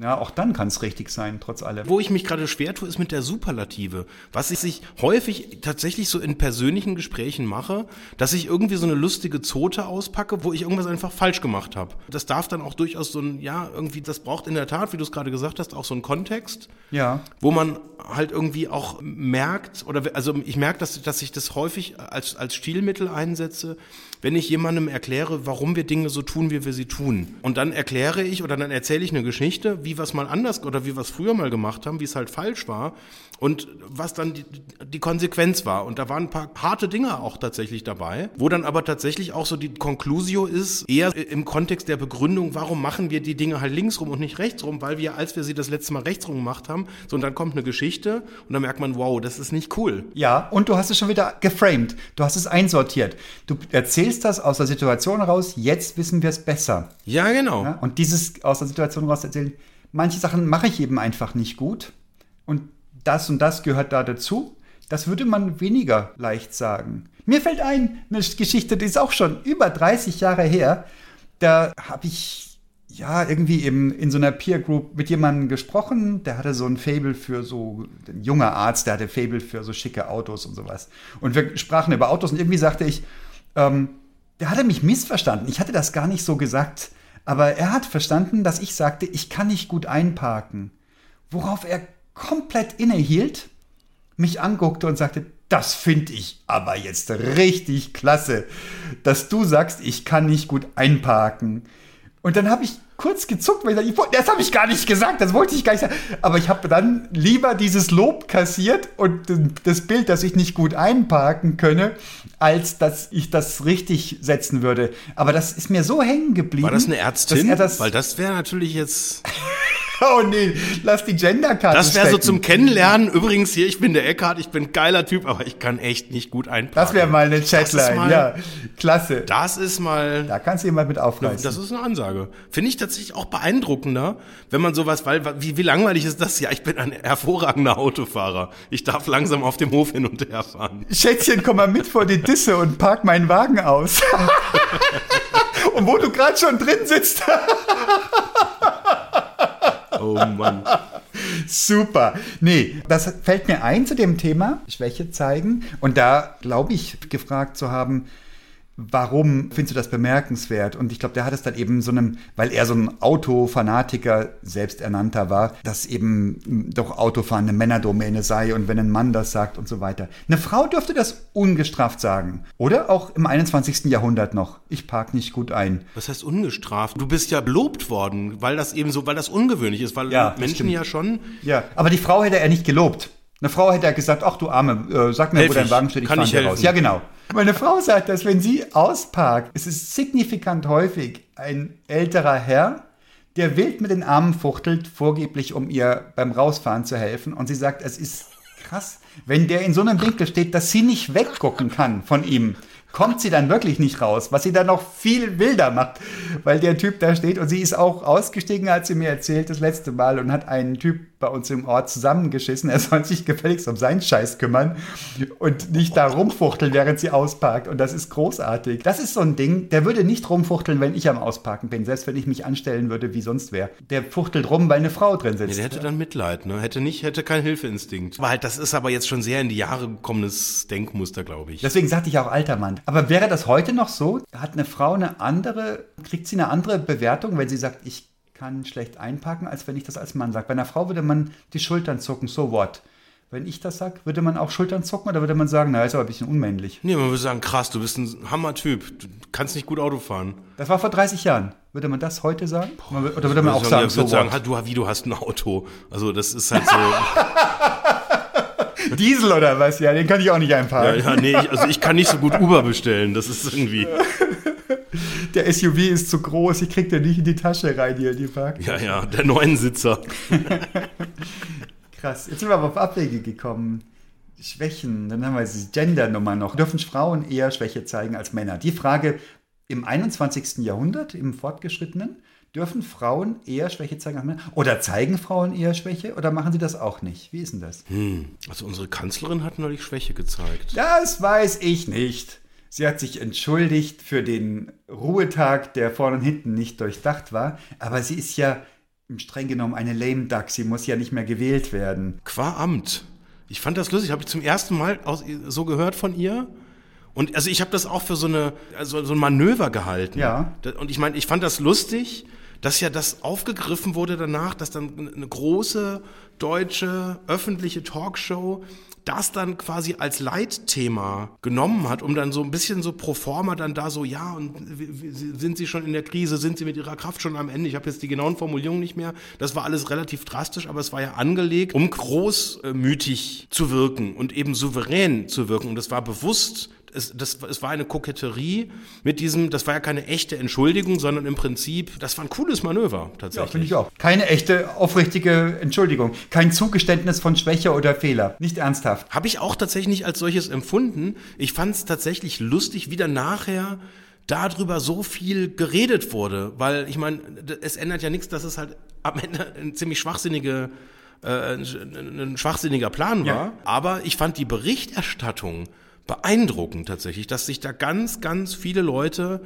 [SPEAKER 1] ja, auch dann kann es richtig sein, trotz allem.
[SPEAKER 3] Wo ich mich gerade schwer tue, ist mit der Superlative. Was ich häufig tatsächlich so in persönlichen Gesprächen mache, dass ich irgendwie so eine lustige Zote auspacke, wo ich irgendwas einfach falsch gemacht habe. Das darf dann auch durchaus so ein, ja, irgendwie, das braucht in der Tat, wie du es gerade gesagt hast, auch so einen Kontext.
[SPEAKER 1] Ja.
[SPEAKER 3] Wo man halt irgendwie auch merkt, oder also ich merke, dass, dass ich das häufig als, als Stilmittel einsetze, wenn ich jemandem erkläre, warum wir Dinge so tun, wie wir sie tun. Und dann erkläre ich oder dann erzähle ich eine Geschichte, wie wir es mal anders oder wie wir es früher mal gemacht haben, wie es halt falsch war und was dann die, die Konsequenz war. Und da waren ein paar harte Dinge auch tatsächlich dabei, wo dann aber tatsächlich auch so die Conclusio ist, eher im Kontext der Begründung, warum machen wir die Dinge halt links rum und nicht rechts rum, weil wir, als wir sie das letzte Mal rechts rum gemacht haben, so und dann kommt eine Geschichte und dann merkt man, wow, das ist nicht cool.
[SPEAKER 1] Ja, und du hast es schon wieder geframed. Du hast es einsortiert. Du erzählst das aus der Situation raus, jetzt wissen wir es besser.
[SPEAKER 3] Ja, genau.
[SPEAKER 1] Ja? Und dieses aus der Situation raus erzählen, manche Sachen mache ich eben einfach nicht gut. Und das und das gehört da dazu. Das würde man weniger leicht sagen. Mir fällt ein, eine Geschichte, die ist auch schon über 30 Jahre her. Da habe ich ja irgendwie eben in so einer Peer Group mit jemandem gesprochen, der hatte so ein Fable für so, ein junger Arzt, der hatte Fable für so schicke Autos und sowas. Und wir sprachen über Autos und irgendwie sagte ich, ähm, der hatte mich missverstanden. Ich hatte das gar nicht so gesagt. Aber er hat verstanden, dass ich sagte, ich kann nicht gut einparken. Worauf er komplett innehielt, mich anguckte und sagte, das finde ich aber jetzt richtig klasse, dass du sagst, ich kann nicht gut einparken. Und dann habe ich kurz gezuckt, weil ich dachte, das habe ich gar nicht gesagt, das wollte ich gar nicht sagen. Aber ich habe dann lieber dieses Lob kassiert und das Bild, dass ich nicht gut einparken könne, als dass ich das richtig setzen würde. Aber das ist mir so hängen geblieben. War
[SPEAKER 3] das eine Ärztin?
[SPEAKER 1] Das
[SPEAKER 3] weil das wäre natürlich jetzt.
[SPEAKER 1] Oh nee, lass die Genderkarte
[SPEAKER 3] Das wäre so zum Kennenlernen. Übrigens hier, ich bin der Eckhard, ich bin ein geiler Typ, aber ich kann echt nicht gut einparken.
[SPEAKER 1] Das wäre mal eine Chatline, mal, ja. Klasse.
[SPEAKER 3] Das ist mal...
[SPEAKER 1] Da kannst du jemand mit aufreißen.
[SPEAKER 3] Das ist eine Ansage. Finde ich tatsächlich auch beeindruckender, wenn man sowas, weil, wie, wie langweilig ist das? Ja, ich bin ein hervorragender Autofahrer. Ich darf langsam auf dem Hof hin und her fahren.
[SPEAKER 1] Schätzchen, komm mal mit vor die Disse und park meinen Wagen aus. und wo du gerade schon drin sitzt...
[SPEAKER 3] Oh Mann.
[SPEAKER 1] Super. Nee, das fällt mir ein zu dem Thema Schwäche zeigen. Und da glaube ich, gefragt zu haben, warum findest du das bemerkenswert? Und ich glaube, der hat es dann eben so einem, weil er so ein Autofanatiker selbsternannter war, dass eben doch Autofahren eine Männerdomäne sei und wenn ein Mann das sagt und so weiter. Eine Frau dürfte das ungestraft sagen. Oder auch im 21. Jahrhundert noch. Ich park nicht gut ein.
[SPEAKER 3] Was heißt ungestraft? Du bist ja belobt worden, weil das eben so, weil das ungewöhnlich ist, weil ja, Menschen ja schon.
[SPEAKER 1] Ja, aber die Frau hätte er nicht gelobt. Eine Frau hätte ja gesagt, ach du Arme, äh, sag mir, Helf wo dein Wagen steht, ich fahre raus. Ja, genau. Meine Frau sagt, dass wenn sie ausparkt, es ist signifikant häufig ein älterer Herr, der wild mit den Armen fuchtelt, vorgeblich um ihr beim Rausfahren zu helfen. Und sie sagt, es ist krass, wenn der in so einem Winkel steht, dass sie nicht weggucken kann von ihm kommt sie dann wirklich nicht raus, was sie dann noch viel wilder macht, weil der Typ da steht und sie ist auch ausgestiegen, hat sie mir erzählt das letzte Mal und hat einen Typ bei uns im Ort zusammengeschissen. Er soll sich gefälligst um seinen Scheiß kümmern und nicht da rumfuchteln, während sie ausparkt. Und das ist großartig. Das ist so ein Ding, der würde nicht rumfuchteln, wenn ich am Ausparken bin, selbst wenn ich mich anstellen würde, wie sonst wer. Der fuchtelt rum, weil eine Frau drin sitzt.
[SPEAKER 3] Ja, der hätte dann Mitleid, ne? Hätte nicht, hätte keinen Hilfeinstinkt. Weil das ist aber jetzt schon sehr in die Jahre gekommenes Denkmuster, glaube ich.
[SPEAKER 1] Deswegen sagte ich auch alter Mann. Aber wäre das heute noch so? Hat eine Frau eine andere, kriegt sie eine andere Bewertung, wenn sie sagt, ich kann schlecht einpacken, als wenn ich das als Mann sage? Bei einer Frau würde man die Schultern zucken, so what? Wenn ich das sage, würde man auch Schultern zucken oder würde man sagen, na, ist aber ein bisschen unmännlich?
[SPEAKER 3] Nee, man würde sagen, krass, du bist ein Hammertyp, du kannst nicht gut Auto fahren.
[SPEAKER 1] Das war vor 30 Jahren. Würde man das heute sagen? Oder würde man auch sagen,
[SPEAKER 3] sagen, so sagen, du, wie, du hast ein Auto. Also das ist halt so...
[SPEAKER 1] Diesel oder was? Ja, den kann ich auch nicht einparken.
[SPEAKER 3] Ja, ja nee, ich, also ich kann nicht so gut Uber bestellen. Das ist irgendwie.
[SPEAKER 1] Der SUV ist zu groß, ich krieg den nicht in die Tasche rein hier in die Park.
[SPEAKER 3] Ja, ja, der Neunsitzer.
[SPEAKER 1] Krass. Jetzt sind wir aber auf Abwege gekommen. Schwächen, dann haben wir die Gender-Nummer noch. Dürfen Frauen eher Schwäche zeigen als Männer? Die Frage im 21. Jahrhundert, im Fortgeschrittenen, Dürfen Frauen eher Schwäche zeigen als Männer? Oder zeigen Frauen eher Schwäche? Oder machen sie das auch nicht? Wie ist denn das?
[SPEAKER 3] Hm. Also unsere Kanzlerin hat neulich Schwäche gezeigt.
[SPEAKER 1] Das weiß ich nicht. Sie hat sich entschuldigt für den Ruhetag, der vorne und hinten nicht durchdacht war. Aber sie ist ja streng genommen eine lame duck. Sie muss ja nicht mehr gewählt werden.
[SPEAKER 3] Qua Amt. Ich fand das lustig. Habe ich zum ersten Mal aus, so gehört von ihr. Und also ich habe das auch für so eine also so ein Manöver gehalten.
[SPEAKER 1] Ja.
[SPEAKER 3] Und ich meine, ich fand das lustig, dass ja das aufgegriffen wurde danach, dass dann eine große deutsche öffentliche Talkshow das dann quasi als Leitthema genommen hat, um dann so ein bisschen so pro forma dann da so, ja, und sind Sie schon in der Krise, sind Sie mit Ihrer Kraft schon am Ende? Ich habe jetzt die genauen Formulierungen nicht mehr. Das war alles relativ drastisch, aber es war ja angelegt, um großmütig zu wirken und eben souverän zu wirken. Und das war bewusst es, das, es war eine Koketterie mit diesem, das war ja keine echte Entschuldigung, sondern im Prinzip, das war ein cooles Manöver tatsächlich.
[SPEAKER 1] Ja, finde ich auch. Keine echte, aufrichtige Entschuldigung. Kein Zugeständnis von Schwäche oder Fehler. Nicht ernsthaft.
[SPEAKER 3] Habe ich auch tatsächlich nicht als solches empfunden. Ich fand es tatsächlich lustig, wie dann nachher darüber so viel geredet wurde, weil ich meine, es ändert ja nichts, dass es halt am Ende eine ziemlich schwachsinnige äh, ein schwachsinniger Plan war. Ja. Aber ich fand die Berichterstattung beeindruckend tatsächlich, dass sich da ganz, ganz viele Leute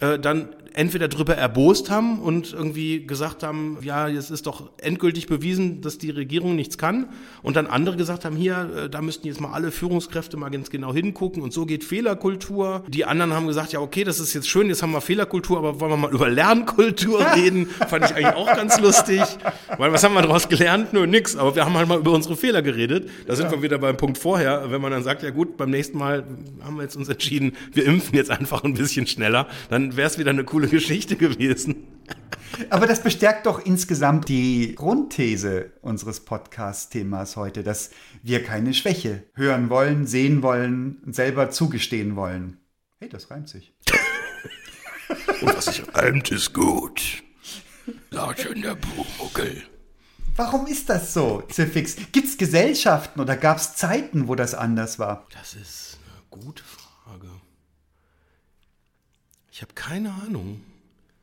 [SPEAKER 3] äh, dann entweder drüber erbost haben und irgendwie gesagt haben, ja, es ist doch endgültig bewiesen, dass die Regierung nichts kann. Und dann andere gesagt haben, hier, äh, da müssten jetzt mal alle Führungskräfte mal ganz genau hingucken und so geht Fehlerkultur. Die anderen haben gesagt, ja, okay, das ist jetzt schön, jetzt haben wir Fehlerkultur, aber wollen wir mal über Lernkultur reden? Fand ich eigentlich auch ganz lustig. Weil was haben wir daraus gelernt? Nur nix. Aber wir haben halt mal über unsere Fehler geredet. Da sind ja. wir wieder beim Punkt vorher. Wenn man dann sagt, ja gut, beim nächsten Mal haben wir jetzt uns entschieden, wir impfen jetzt einfach ein bisschen schneller, dann wäre es wieder eine coole Geschichte gewesen.
[SPEAKER 1] Aber das bestärkt doch insgesamt die Grundthese unseres Podcast-Themas heute, dass wir keine Schwäche hören wollen, sehen wollen und selber zugestehen wollen. Hey, das reimt sich.
[SPEAKER 3] und was sich reimt, ist gut. Sagt schon der Buchmuckel.
[SPEAKER 1] Warum ist das so, Zifix? Gibt es Gesellschaften oder gab es Zeiten, wo das anders war?
[SPEAKER 3] Das ist eine gute Frage. Ich habe keine Ahnung.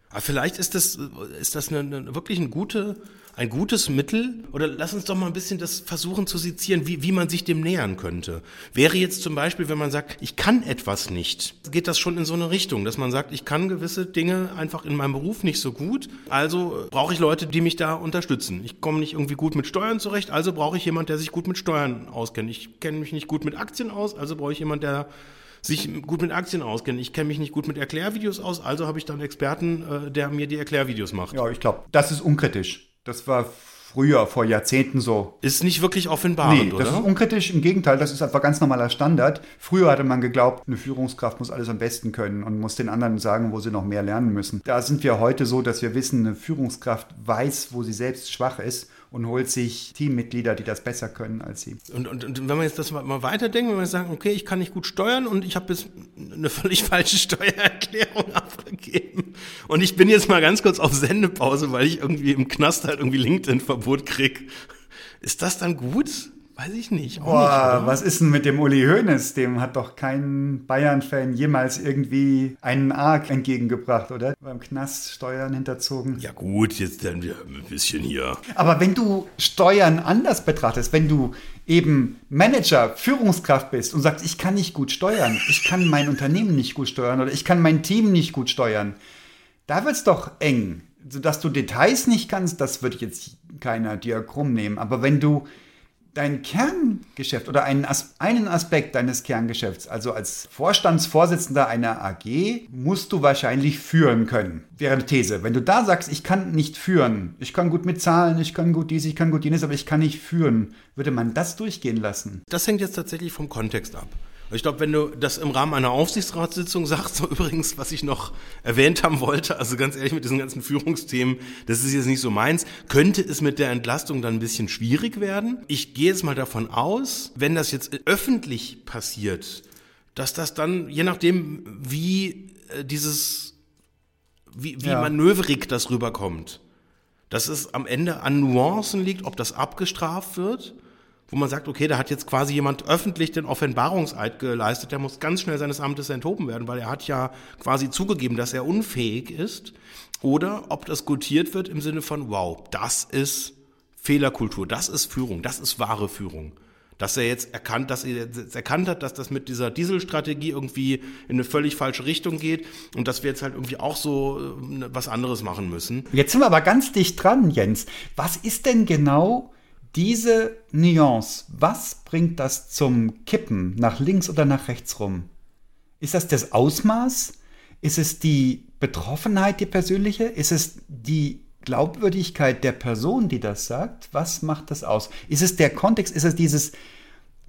[SPEAKER 3] Aber vielleicht ist das, ist das eine, eine, wirklich ein, gute, ein gutes Mittel. Oder lass uns doch mal ein bisschen das versuchen zu sezieren, wie, wie man sich dem nähern könnte. Wäre jetzt zum Beispiel, wenn man sagt, ich kann etwas nicht, geht das schon in so eine Richtung, dass man sagt, ich kann gewisse Dinge einfach in meinem Beruf nicht so gut. Also brauche ich Leute, die mich da unterstützen. Ich komme nicht irgendwie gut mit Steuern zurecht, also brauche ich jemand, der sich gut mit Steuern auskennt. Ich kenne mich nicht gut mit Aktien aus, also brauche ich jemand, der sich gut mit Aktien auskennen. Ich kenne mich nicht gut mit Erklärvideos aus, also habe ich dann einen Experten, äh, der mir die Erklärvideos macht.
[SPEAKER 1] Ja, ich glaube, das ist unkritisch. Das war früher, vor Jahrzehnten so.
[SPEAKER 3] Ist nicht wirklich offenbarend, nee,
[SPEAKER 1] das oder? ist unkritisch. Im Gegenteil, das ist einfach ganz normaler Standard. Früher hatte man geglaubt, eine Führungskraft muss alles am besten können und muss den anderen sagen, wo sie noch mehr lernen müssen. Da sind wir heute so, dass wir wissen, eine Führungskraft weiß, wo sie selbst schwach ist und holt sich Teammitglieder, die das besser können als sie.
[SPEAKER 3] Und, und, und wenn man jetzt das mal weiterdenkt, wenn wir sagen, okay, ich kann nicht gut steuern und ich habe jetzt eine völlig falsche Steuererklärung abgegeben und ich bin jetzt mal ganz kurz auf Sendepause, weil ich irgendwie im Knast halt irgendwie LinkedIn-Verbot krieg. Ist das dann gut? Weiß ich nicht.
[SPEAKER 1] Boah, nicht, was ist denn mit dem Uli Hoeneß? Dem hat doch kein Bayern-Fan jemals irgendwie einen Arg entgegengebracht, oder? Beim Knast Steuern hinterzogen.
[SPEAKER 3] Ja gut, jetzt dann wir ein bisschen hier.
[SPEAKER 1] Aber wenn du Steuern anders betrachtest, wenn du eben Manager, Führungskraft bist und sagst, ich kann nicht gut steuern, ich kann mein Unternehmen nicht gut steuern oder ich kann mein Team nicht gut steuern, da wird es doch eng. Dass du Details nicht kannst, das würde jetzt keiner dir krumm nehmen. Aber wenn du dein Kerngeschäft oder einen, As einen Aspekt deines Kerngeschäfts, also als Vorstandsvorsitzender einer AG, musst du wahrscheinlich führen können. Wäre eine These. Wenn du da sagst, ich kann nicht führen, ich kann gut mit Zahlen, ich kann gut dies, ich kann gut jenes, aber ich kann nicht führen, würde man das durchgehen lassen?
[SPEAKER 3] Das hängt jetzt tatsächlich vom Kontext ab. Ich glaube, wenn du das im Rahmen einer Aufsichtsratssitzung sagst, so übrigens, was ich noch erwähnt haben wollte, also ganz ehrlich mit diesen ganzen Führungsthemen, das ist jetzt nicht so meins, könnte es mit der Entlastung dann ein bisschen schwierig werden. Ich gehe jetzt mal davon aus, wenn das jetzt öffentlich passiert, dass das dann, je nachdem, wie äh, dieses, wie, wie ja. manöverig das rüberkommt, dass es am Ende an Nuancen liegt, ob das abgestraft wird wo man sagt, okay, da hat jetzt quasi jemand öffentlich den Offenbarungseid geleistet, der muss ganz schnell seines Amtes enthoben werden, weil er hat ja quasi zugegeben, dass er unfähig ist. Oder ob das gutiert wird im Sinne von, wow, das ist Fehlerkultur, das ist Führung, das ist wahre Führung dass er jetzt erkannt, dass er jetzt erkannt hat, dass das mit dieser Dieselstrategie irgendwie in eine völlig falsche Richtung geht und dass wir jetzt halt irgendwie auch so äh, was anderes machen müssen.
[SPEAKER 1] Jetzt sind wir aber ganz dicht dran, Jens. Was ist denn genau diese Nuance? Was bringt das zum Kippen nach links oder nach rechts rum? Ist das das Ausmaß? Ist es die Betroffenheit, die persönliche? Ist es die Glaubwürdigkeit der Person, die das sagt, was macht das aus? Ist es der Kontext? Ist es dieses,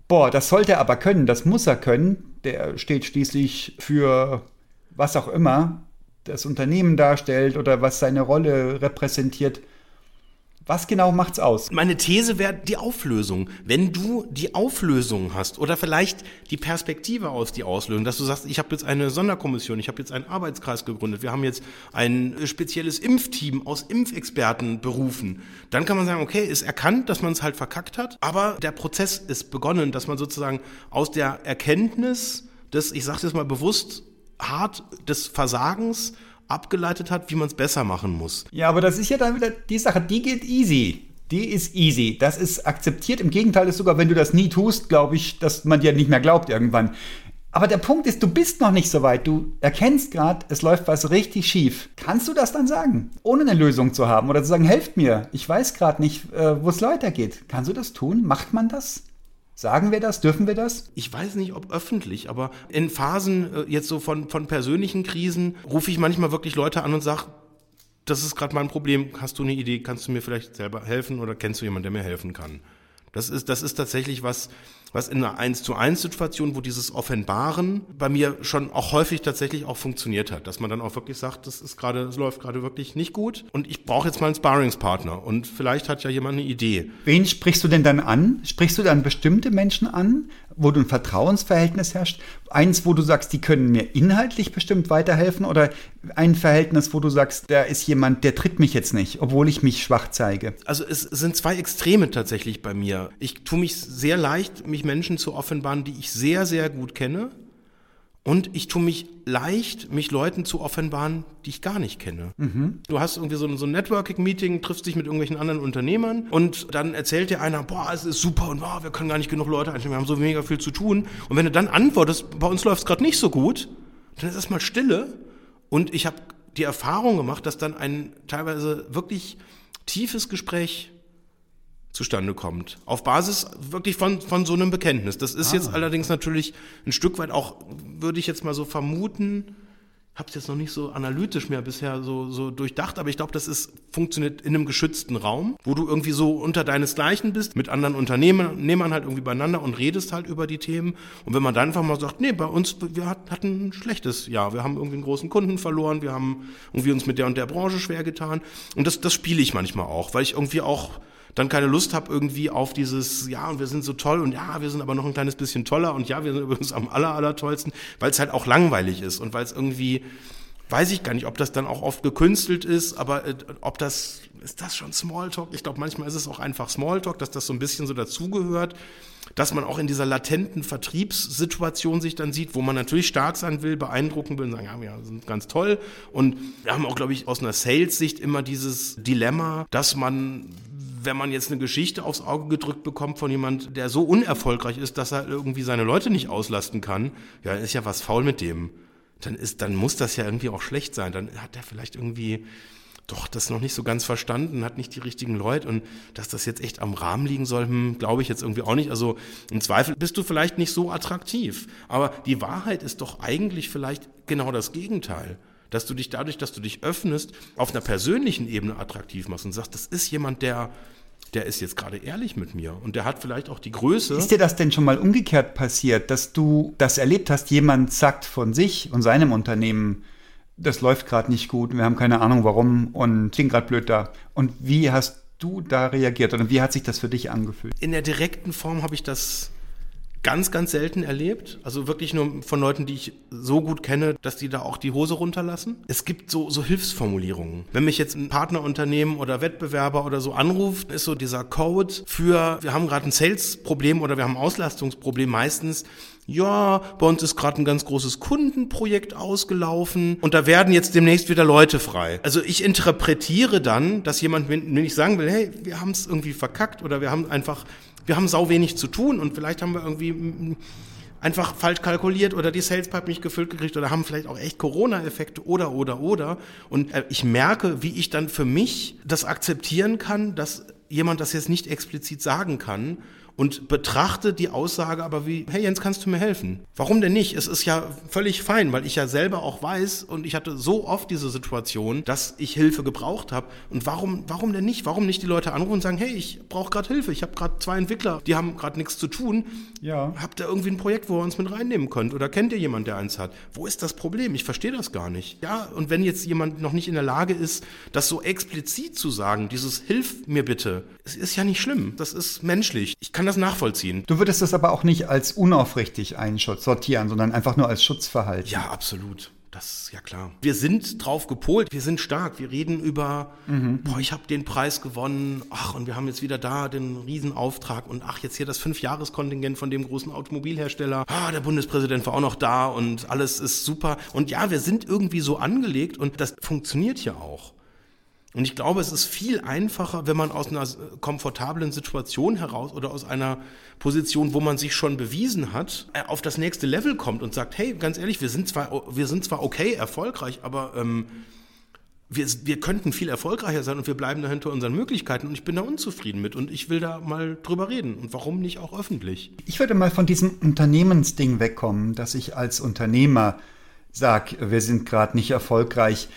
[SPEAKER 1] boah, das sollte er aber können, das muss er können, der steht schließlich für was auch immer das Unternehmen darstellt oder was seine Rolle repräsentiert. Was genau macht's aus?
[SPEAKER 3] Meine These wäre die Auflösung. Wenn du die Auflösung hast oder vielleicht die Perspektive aus die Auslösung, dass du sagst, ich habe jetzt eine Sonderkommission, ich habe jetzt einen Arbeitskreis gegründet, wir haben jetzt ein spezielles Impfteam aus Impfexperten berufen, dann kann man sagen, okay, ist erkannt, dass man es halt verkackt hat, aber der Prozess ist begonnen, dass man sozusagen aus der Erkenntnis des, ich sage jetzt mal bewusst, hart des Versagens abgeleitet hat, wie man es besser machen muss.
[SPEAKER 1] Ja, aber das ist ja dann wieder die Sache, die geht easy. Die ist easy. Das ist akzeptiert. Im Gegenteil ist sogar, wenn du das nie tust, glaube ich, dass man dir nicht mehr glaubt irgendwann. Aber der Punkt ist, du bist noch nicht so weit. Du erkennst gerade, es läuft was richtig schief. Kannst du das dann sagen, ohne eine Lösung zu haben oder zu sagen, helft mir, ich weiß gerade nicht, äh, wo es weitergeht? Kannst du das tun? Macht man das? Sagen wir das? Dürfen wir das?
[SPEAKER 3] Ich weiß nicht, ob öffentlich, aber in Phasen äh, jetzt so von, von persönlichen Krisen rufe ich manchmal wirklich Leute an und sage, das ist gerade mein Problem. Hast du eine Idee? Kannst du mir vielleicht selber helfen oder kennst du jemanden, der mir helfen kann? Das ist, das ist tatsächlich was, was in einer 1 zu 1 Situation, wo dieses Offenbaren bei mir schon auch häufig tatsächlich auch funktioniert hat, dass man dann auch wirklich sagt, das ist gerade, es läuft gerade wirklich nicht gut und ich brauche jetzt mal einen Sparringspartner und vielleicht hat ja jemand eine Idee.
[SPEAKER 1] Wen sprichst du denn dann an? Sprichst du dann bestimmte Menschen an, wo du ein Vertrauensverhältnis herrscht? Eins, wo du sagst, die können mir inhaltlich bestimmt weiterhelfen oder ein Verhältnis, wo du sagst, da ist jemand, der tritt mich jetzt nicht, obwohl ich mich schwach zeige?
[SPEAKER 3] Also es sind zwei Extreme tatsächlich bei mir. Ich tue mich sehr leicht, mich Menschen zu offenbaren, die ich sehr, sehr gut kenne. Und ich tue mich leicht, mich Leuten zu offenbaren, die ich gar nicht kenne. Mhm. Du hast irgendwie so ein, so ein Networking-Meeting, triffst dich mit irgendwelchen anderen Unternehmern und dann erzählt dir einer, boah, es ist super und boah, wir können gar nicht genug Leute einstellen, wir haben so mega viel zu tun. Und wenn du dann antwortest, bei uns läuft es gerade nicht so gut, dann ist erstmal Stille. Und ich habe die Erfahrung gemacht, dass dann ein teilweise wirklich tiefes Gespräch zustande kommt. Auf Basis wirklich von, von so einem Bekenntnis. Das ist ah. jetzt allerdings natürlich ein Stück weit auch, würde ich jetzt mal so vermuten, habe es jetzt noch nicht so analytisch mehr bisher so, so durchdacht, aber ich glaube, das ist funktioniert in einem geschützten Raum, wo du irgendwie so unter deinesgleichen bist, mit anderen Unternehmern halt irgendwie beieinander und redest halt über die Themen. Und wenn man dann einfach mal sagt, nee, bei uns, wir hatten ein schlechtes Jahr, wir haben irgendwie einen großen Kunden verloren, wir haben irgendwie uns mit der und der Branche schwer getan. Und das, das spiele ich manchmal auch, weil ich irgendwie auch dann keine Lust habe irgendwie auf dieses, ja, und wir sind so toll und ja, wir sind aber noch ein kleines bisschen toller und ja, wir sind übrigens am aller, aller tollsten, weil es halt auch langweilig ist und weil es irgendwie, weiß ich gar nicht, ob das dann auch oft gekünstelt ist, aber äh, ob das, ist das schon Smalltalk? Ich glaube, manchmal ist es auch einfach Smalltalk, dass das so ein bisschen so dazugehört, dass man auch in dieser latenten Vertriebssituation sich dann sieht, wo man natürlich stark sein will, beeindrucken will und sagen, ja, wir sind ganz toll. Und wir haben auch, glaube ich, aus einer Sales-Sicht immer dieses Dilemma, dass man wenn man jetzt eine Geschichte aufs Auge gedrückt bekommt von jemand, der so unerfolgreich ist, dass er irgendwie seine Leute nicht auslasten kann, ja, ist ja was faul mit dem. Dann ist, dann muss das ja irgendwie auch schlecht sein. Dann hat er vielleicht irgendwie doch das noch nicht so ganz verstanden, hat nicht die richtigen Leute und dass das jetzt echt am Rahmen liegen soll, hm, glaube ich jetzt irgendwie auch nicht. Also im Zweifel bist du vielleicht nicht so attraktiv. Aber die Wahrheit ist doch eigentlich vielleicht genau das Gegenteil dass du dich dadurch, dass du dich öffnest, auf einer persönlichen Ebene attraktiv machst und sagst, das ist jemand, der der ist jetzt gerade ehrlich mit mir und der hat vielleicht auch die Größe.
[SPEAKER 1] Ist dir das denn schon mal umgekehrt passiert, dass du das erlebt hast, jemand sagt von sich und seinem Unternehmen, das läuft gerade nicht gut, wir haben keine Ahnung warum und sind gerade blöd da. Und wie hast du da reagiert oder wie hat sich das für dich angefühlt?
[SPEAKER 3] In der direkten Form habe ich das ganz, ganz selten erlebt. Also wirklich nur von Leuten, die ich so gut kenne, dass die da auch die Hose runterlassen. Es gibt so, so Hilfsformulierungen. Wenn mich jetzt ein Partnerunternehmen oder Wettbewerber oder so anruft, ist so dieser Code für, wir haben gerade ein Sales-Problem oder wir haben ein Auslastungsproblem meistens ja, bei uns ist gerade ein ganz großes Kundenprojekt ausgelaufen und da werden jetzt demnächst wieder Leute frei. Also ich interpretiere dann, dass jemand, wenn ich sagen will, hey, wir haben es irgendwie verkackt oder wir haben einfach, wir haben sau wenig zu tun und vielleicht haben wir irgendwie einfach falsch kalkuliert oder die Sales Pipe nicht gefüllt gekriegt oder haben vielleicht auch echt Corona-Effekte oder, oder, oder. Und äh, ich merke, wie ich dann für mich das akzeptieren kann, dass jemand das jetzt nicht explizit sagen kann und betrachte die Aussage aber wie, hey Jens, kannst du mir helfen? Warum denn nicht? Es ist ja völlig fein, weil ich ja selber auch weiß und ich hatte so oft diese Situation, dass ich Hilfe gebraucht habe. Und warum, warum denn nicht? Warum nicht die Leute anrufen und sagen, hey, ich brauche gerade Hilfe, ich habe gerade zwei Entwickler, die haben gerade nichts zu tun. Ja. Habt ihr irgendwie ein Projekt, wo ihr uns mit reinnehmen könnt? Oder kennt ihr jemanden, der eins hat? Wo ist das Problem? Ich verstehe das gar nicht. Ja, und wenn jetzt jemand noch nicht in der Lage ist, das so explizit zu sagen, dieses Hilf mir bitte, es ist ja nicht schlimm. Das ist menschlich. Ich kann kann das nachvollziehen.
[SPEAKER 1] Du würdest das aber auch nicht als unaufrichtig einsortieren, sondern einfach nur als Schutzverhalten.
[SPEAKER 3] Ja, absolut. Das ist ja klar. Wir sind drauf gepolt, wir sind stark. Wir reden über, mhm. boah, ich habe den Preis gewonnen, ach, und wir haben jetzt wieder da den Riesenauftrag und ach, jetzt hier das Fünfjahreskontingent von dem großen Automobilhersteller. Ah, der Bundespräsident war auch noch da und alles ist super. Und ja, wir sind irgendwie so angelegt und das funktioniert ja auch. Und ich glaube, es ist viel einfacher, wenn man aus einer komfortablen Situation heraus oder aus einer Position, wo man sich schon bewiesen hat, äh, auf das nächste Level kommt und sagt, hey, ganz ehrlich, wir sind zwar, wir sind zwar okay, erfolgreich, aber ähm, wir, wir könnten viel erfolgreicher sein und wir bleiben da hinter unseren Möglichkeiten und ich bin da unzufrieden mit und ich will da mal drüber reden und warum nicht auch öffentlich.
[SPEAKER 1] Ich würde mal von diesem Unternehmensding wegkommen, dass ich als Unternehmer sage, wir sind gerade nicht erfolgreich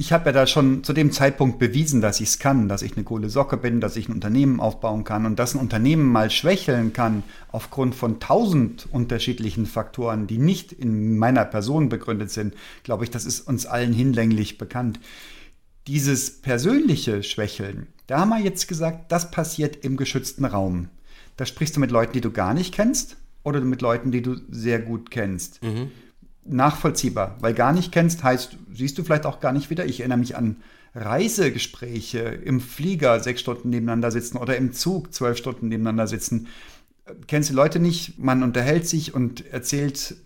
[SPEAKER 1] ich habe ja da schon zu dem Zeitpunkt bewiesen, dass ich es kann, dass ich eine coole Socke bin, dass ich ein Unternehmen aufbauen kann und dass ein Unternehmen mal schwächeln kann aufgrund von tausend unterschiedlichen Faktoren, die nicht in meiner Person begründet sind, glaube ich, das ist uns allen hinlänglich bekannt. Dieses persönliche Schwächeln, da haben wir jetzt gesagt, das passiert im geschützten Raum. Da sprichst du mit Leuten, die du gar nicht kennst oder mit Leuten, die du sehr gut kennst. Mhm nachvollziehbar, weil gar nicht kennst, heißt, siehst du vielleicht auch gar nicht wieder. Ich erinnere mich an Reisegespräche im Flieger sechs Stunden nebeneinander sitzen oder im Zug zwölf Stunden nebeneinander sitzen. Kennst du Leute nicht, man unterhält sich und erzählt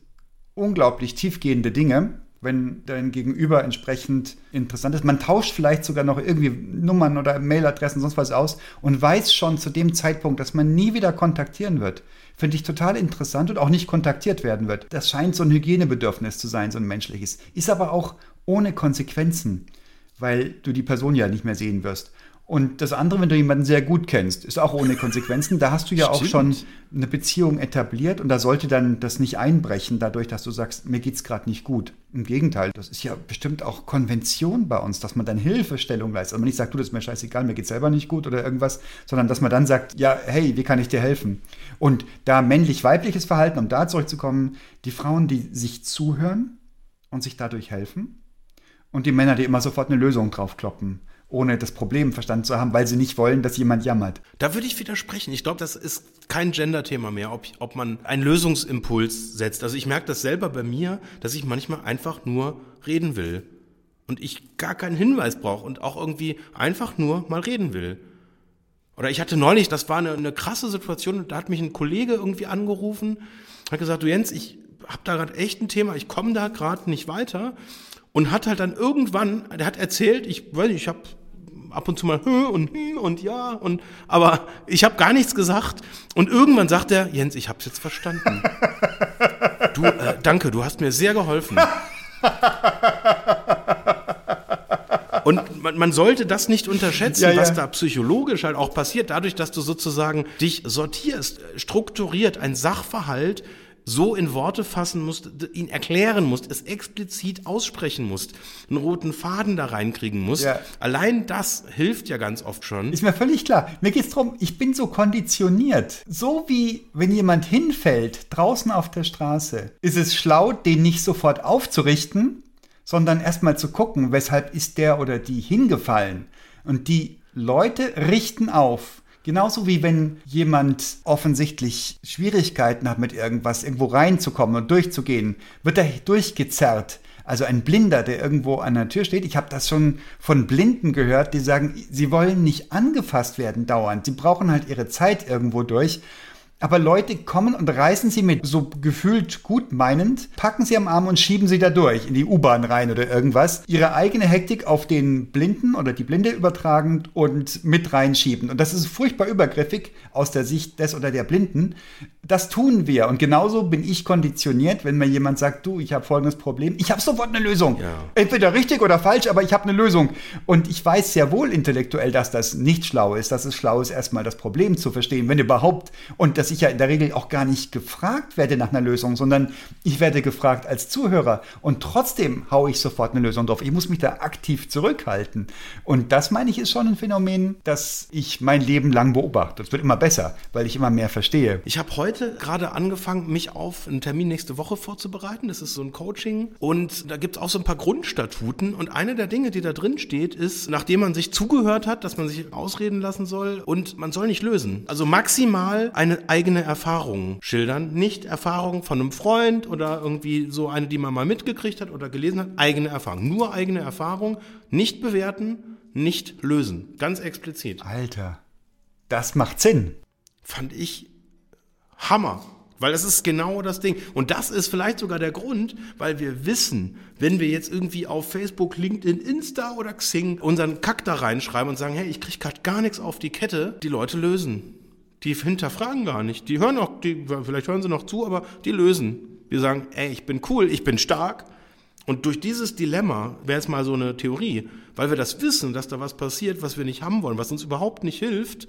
[SPEAKER 1] unglaublich tiefgehende Dinge, wenn dein Gegenüber entsprechend interessant ist. Man tauscht vielleicht sogar noch irgendwie Nummern oder Mailadressen, sonst was aus und weiß schon zu dem Zeitpunkt, dass man nie wieder kontaktieren wird. Finde ich total interessant und auch nicht kontaktiert werden wird. Das scheint so ein Hygienebedürfnis zu sein, so ein menschliches. Ist aber auch ohne Konsequenzen, weil du die Person ja nicht mehr sehen wirst. Und das andere, wenn du jemanden sehr gut kennst, ist auch ohne Konsequenzen. Da hast du ja Stimmt. auch schon eine Beziehung etabliert und da sollte dann das nicht einbrechen, dadurch, dass du sagst, mir geht's gerade nicht gut. Im Gegenteil, das ist ja bestimmt auch Konvention bei uns, dass man dann Hilfestellung leistet. Also man nicht sagt, du, das ist mir scheißegal, mir geht's selber nicht gut oder irgendwas, sondern dass man dann sagt, ja, hey, wie kann ich dir helfen? Und da männlich-weibliches Verhalten, um da zurückzukommen, die Frauen, die sich zuhören und sich dadurch helfen und die Männer, die immer sofort eine Lösung draufkloppen ohne das Problem verstanden zu haben, weil sie nicht wollen, dass jemand jammert.
[SPEAKER 3] Da würde ich widersprechen. Ich glaube, das ist kein Gender-Thema mehr, ob, ob man einen Lösungsimpuls setzt. Also ich merke das selber bei mir, dass ich manchmal einfach nur reden will und ich gar keinen Hinweis brauche und auch irgendwie einfach nur mal reden will. Oder ich hatte neulich, das war eine, eine krasse Situation, da hat mich ein Kollege irgendwie angerufen, hat gesagt, du Jens, ich habe da gerade echt ein Thema, ich komme da gerade nicht weiter und hat halt dann irgendwann, der hat erzählt, ich weiß nicht, ich habe ab und zu mal hm und hm und ja und aber ich habe gar nichts gesagt. Und irgendwann sagt er Jens ich habe es jetzt verstanden. Du äh, danke du hast mir sehr geholfen. Und man, man, sollte das nicht unterschätzen, ja, ja. was da psychologisch halt auch passiert, dadurch, dass du sozusagen dich sortierst, strukturiert, ein Sachverhalt so in Worte fassen musst, ihn erklären musst, es explizit aussprechen musst, einen roten Faden da reinkriegen musst. Ja. Allein das hilft ja ganz oft schon.
[SPEAKER 1] Ist mir völlig klar. Mir geht's drum, ich bin so konditioniert. So wie wenn jemand hinfällt draußen auf der Straße, ist es schlau, den nicht sofort aufzurichten, sondern erstmal zu gucken, weshalb ist der oder die hingefallen. Und die Leute richten auf Genauso wie wenn jemand offensichtlich Schwierigkeiten hat, mit irgendwas irgendwo reinzukommen und durchzugehen, wird er durchgezerrt. Also ein Blinder, der irgendwo an der Tür steht. Ich habe das schon von Blinden gehört, die sagen, sie wollen nicht angefasst werden dauernd. Sie brauchen halt ihre Zeit irgendwo durch. Aber Leute kommen und reißen sie mit so gefühlt gut meinend, packen sie am Arm und schieben sie da durch in die U-Bahn rein oder irgendwas. Ihre eigene Hektik auf den Blinden oder die Blinde übertragend und mit reinschieben. Und das ist furchtbar übergriffig aus der Sicht des oder der Blinden. Das tun wir. Und genauso bin ich konditioniert, wenn mir jemand sagt, du, ich habe folgendes Problem. Ich habe sofort eine Lösung. Ja. Entweder richtig oder falsch, aber ich habe eine Lösung. Und ich weiß sehr wohl intellektuell, dass das nicht schlau ist. Dass es schlau ist, erstmal das Problem zu verstehen, wenn überhaupt. Und dass ich ja in der Regel auch gar nicht gefragt werde nach einer Lösung, sondern ich werde gefragt als Zuhörer. Und trotzdem haue ich sofort eine Lösung drauf. Ich muss mich da aktiv zurückhalten. Und das meine ich ist schon ein Phänomen, das ich mein Leben lang beobachte. Das wird immer besser, weil ich immer mehr verstehe.
[SPEAKER 3] Ich habe heute heute gerade angefangen, mich auf einen Termin nächste Woche vorzubereiten. Das ist so ein Coaching. Und da gibt es auch so ein paar Grundstatuten. Und eine der Dinge, die da drin steht, ist, nachdem man sich zugehört hat, dass man sich ausreden lassen soll und man soll nicht lösen. Also maximal eine eigene Erfahrung schildern. Nicht Erfahrung von einem Freund oder irgendwie so eine, die man mal mitgekriegt hat oder gelesen hat. Eigene Erfahrung. Nur eigene Erfahrung. Nicht bewerten, nicht lösen. Ganz explizit.
[SPEAKER 1] Alter, das macht Sinn.
[SPEAKER 3] Fand ich Hammer. Weil das ist genau das Ding. Und das ist vielleicht sogar der Grund, weil wir wissen, wenn wir jetzt irgendwie auf Facebook, LinkedIn, Insta oder Xing unseren Kack da reinschreiben und sagen, hey, ich krieg gerade gar nichts auf die Kette, die Leute lösen. Die hinterfragen gar nicht. Die hören auch, die, vielleicht hören sie noch zu, aber die lösen. Die sagen, ey, ich bin cool, ich bin stark. Und durch dieses Dilemma wäre es mal so eine Theorie, weil wir das wissen, dass da was passiert, was wir nicht haben wollen, was uns überhaupt nicht hilft,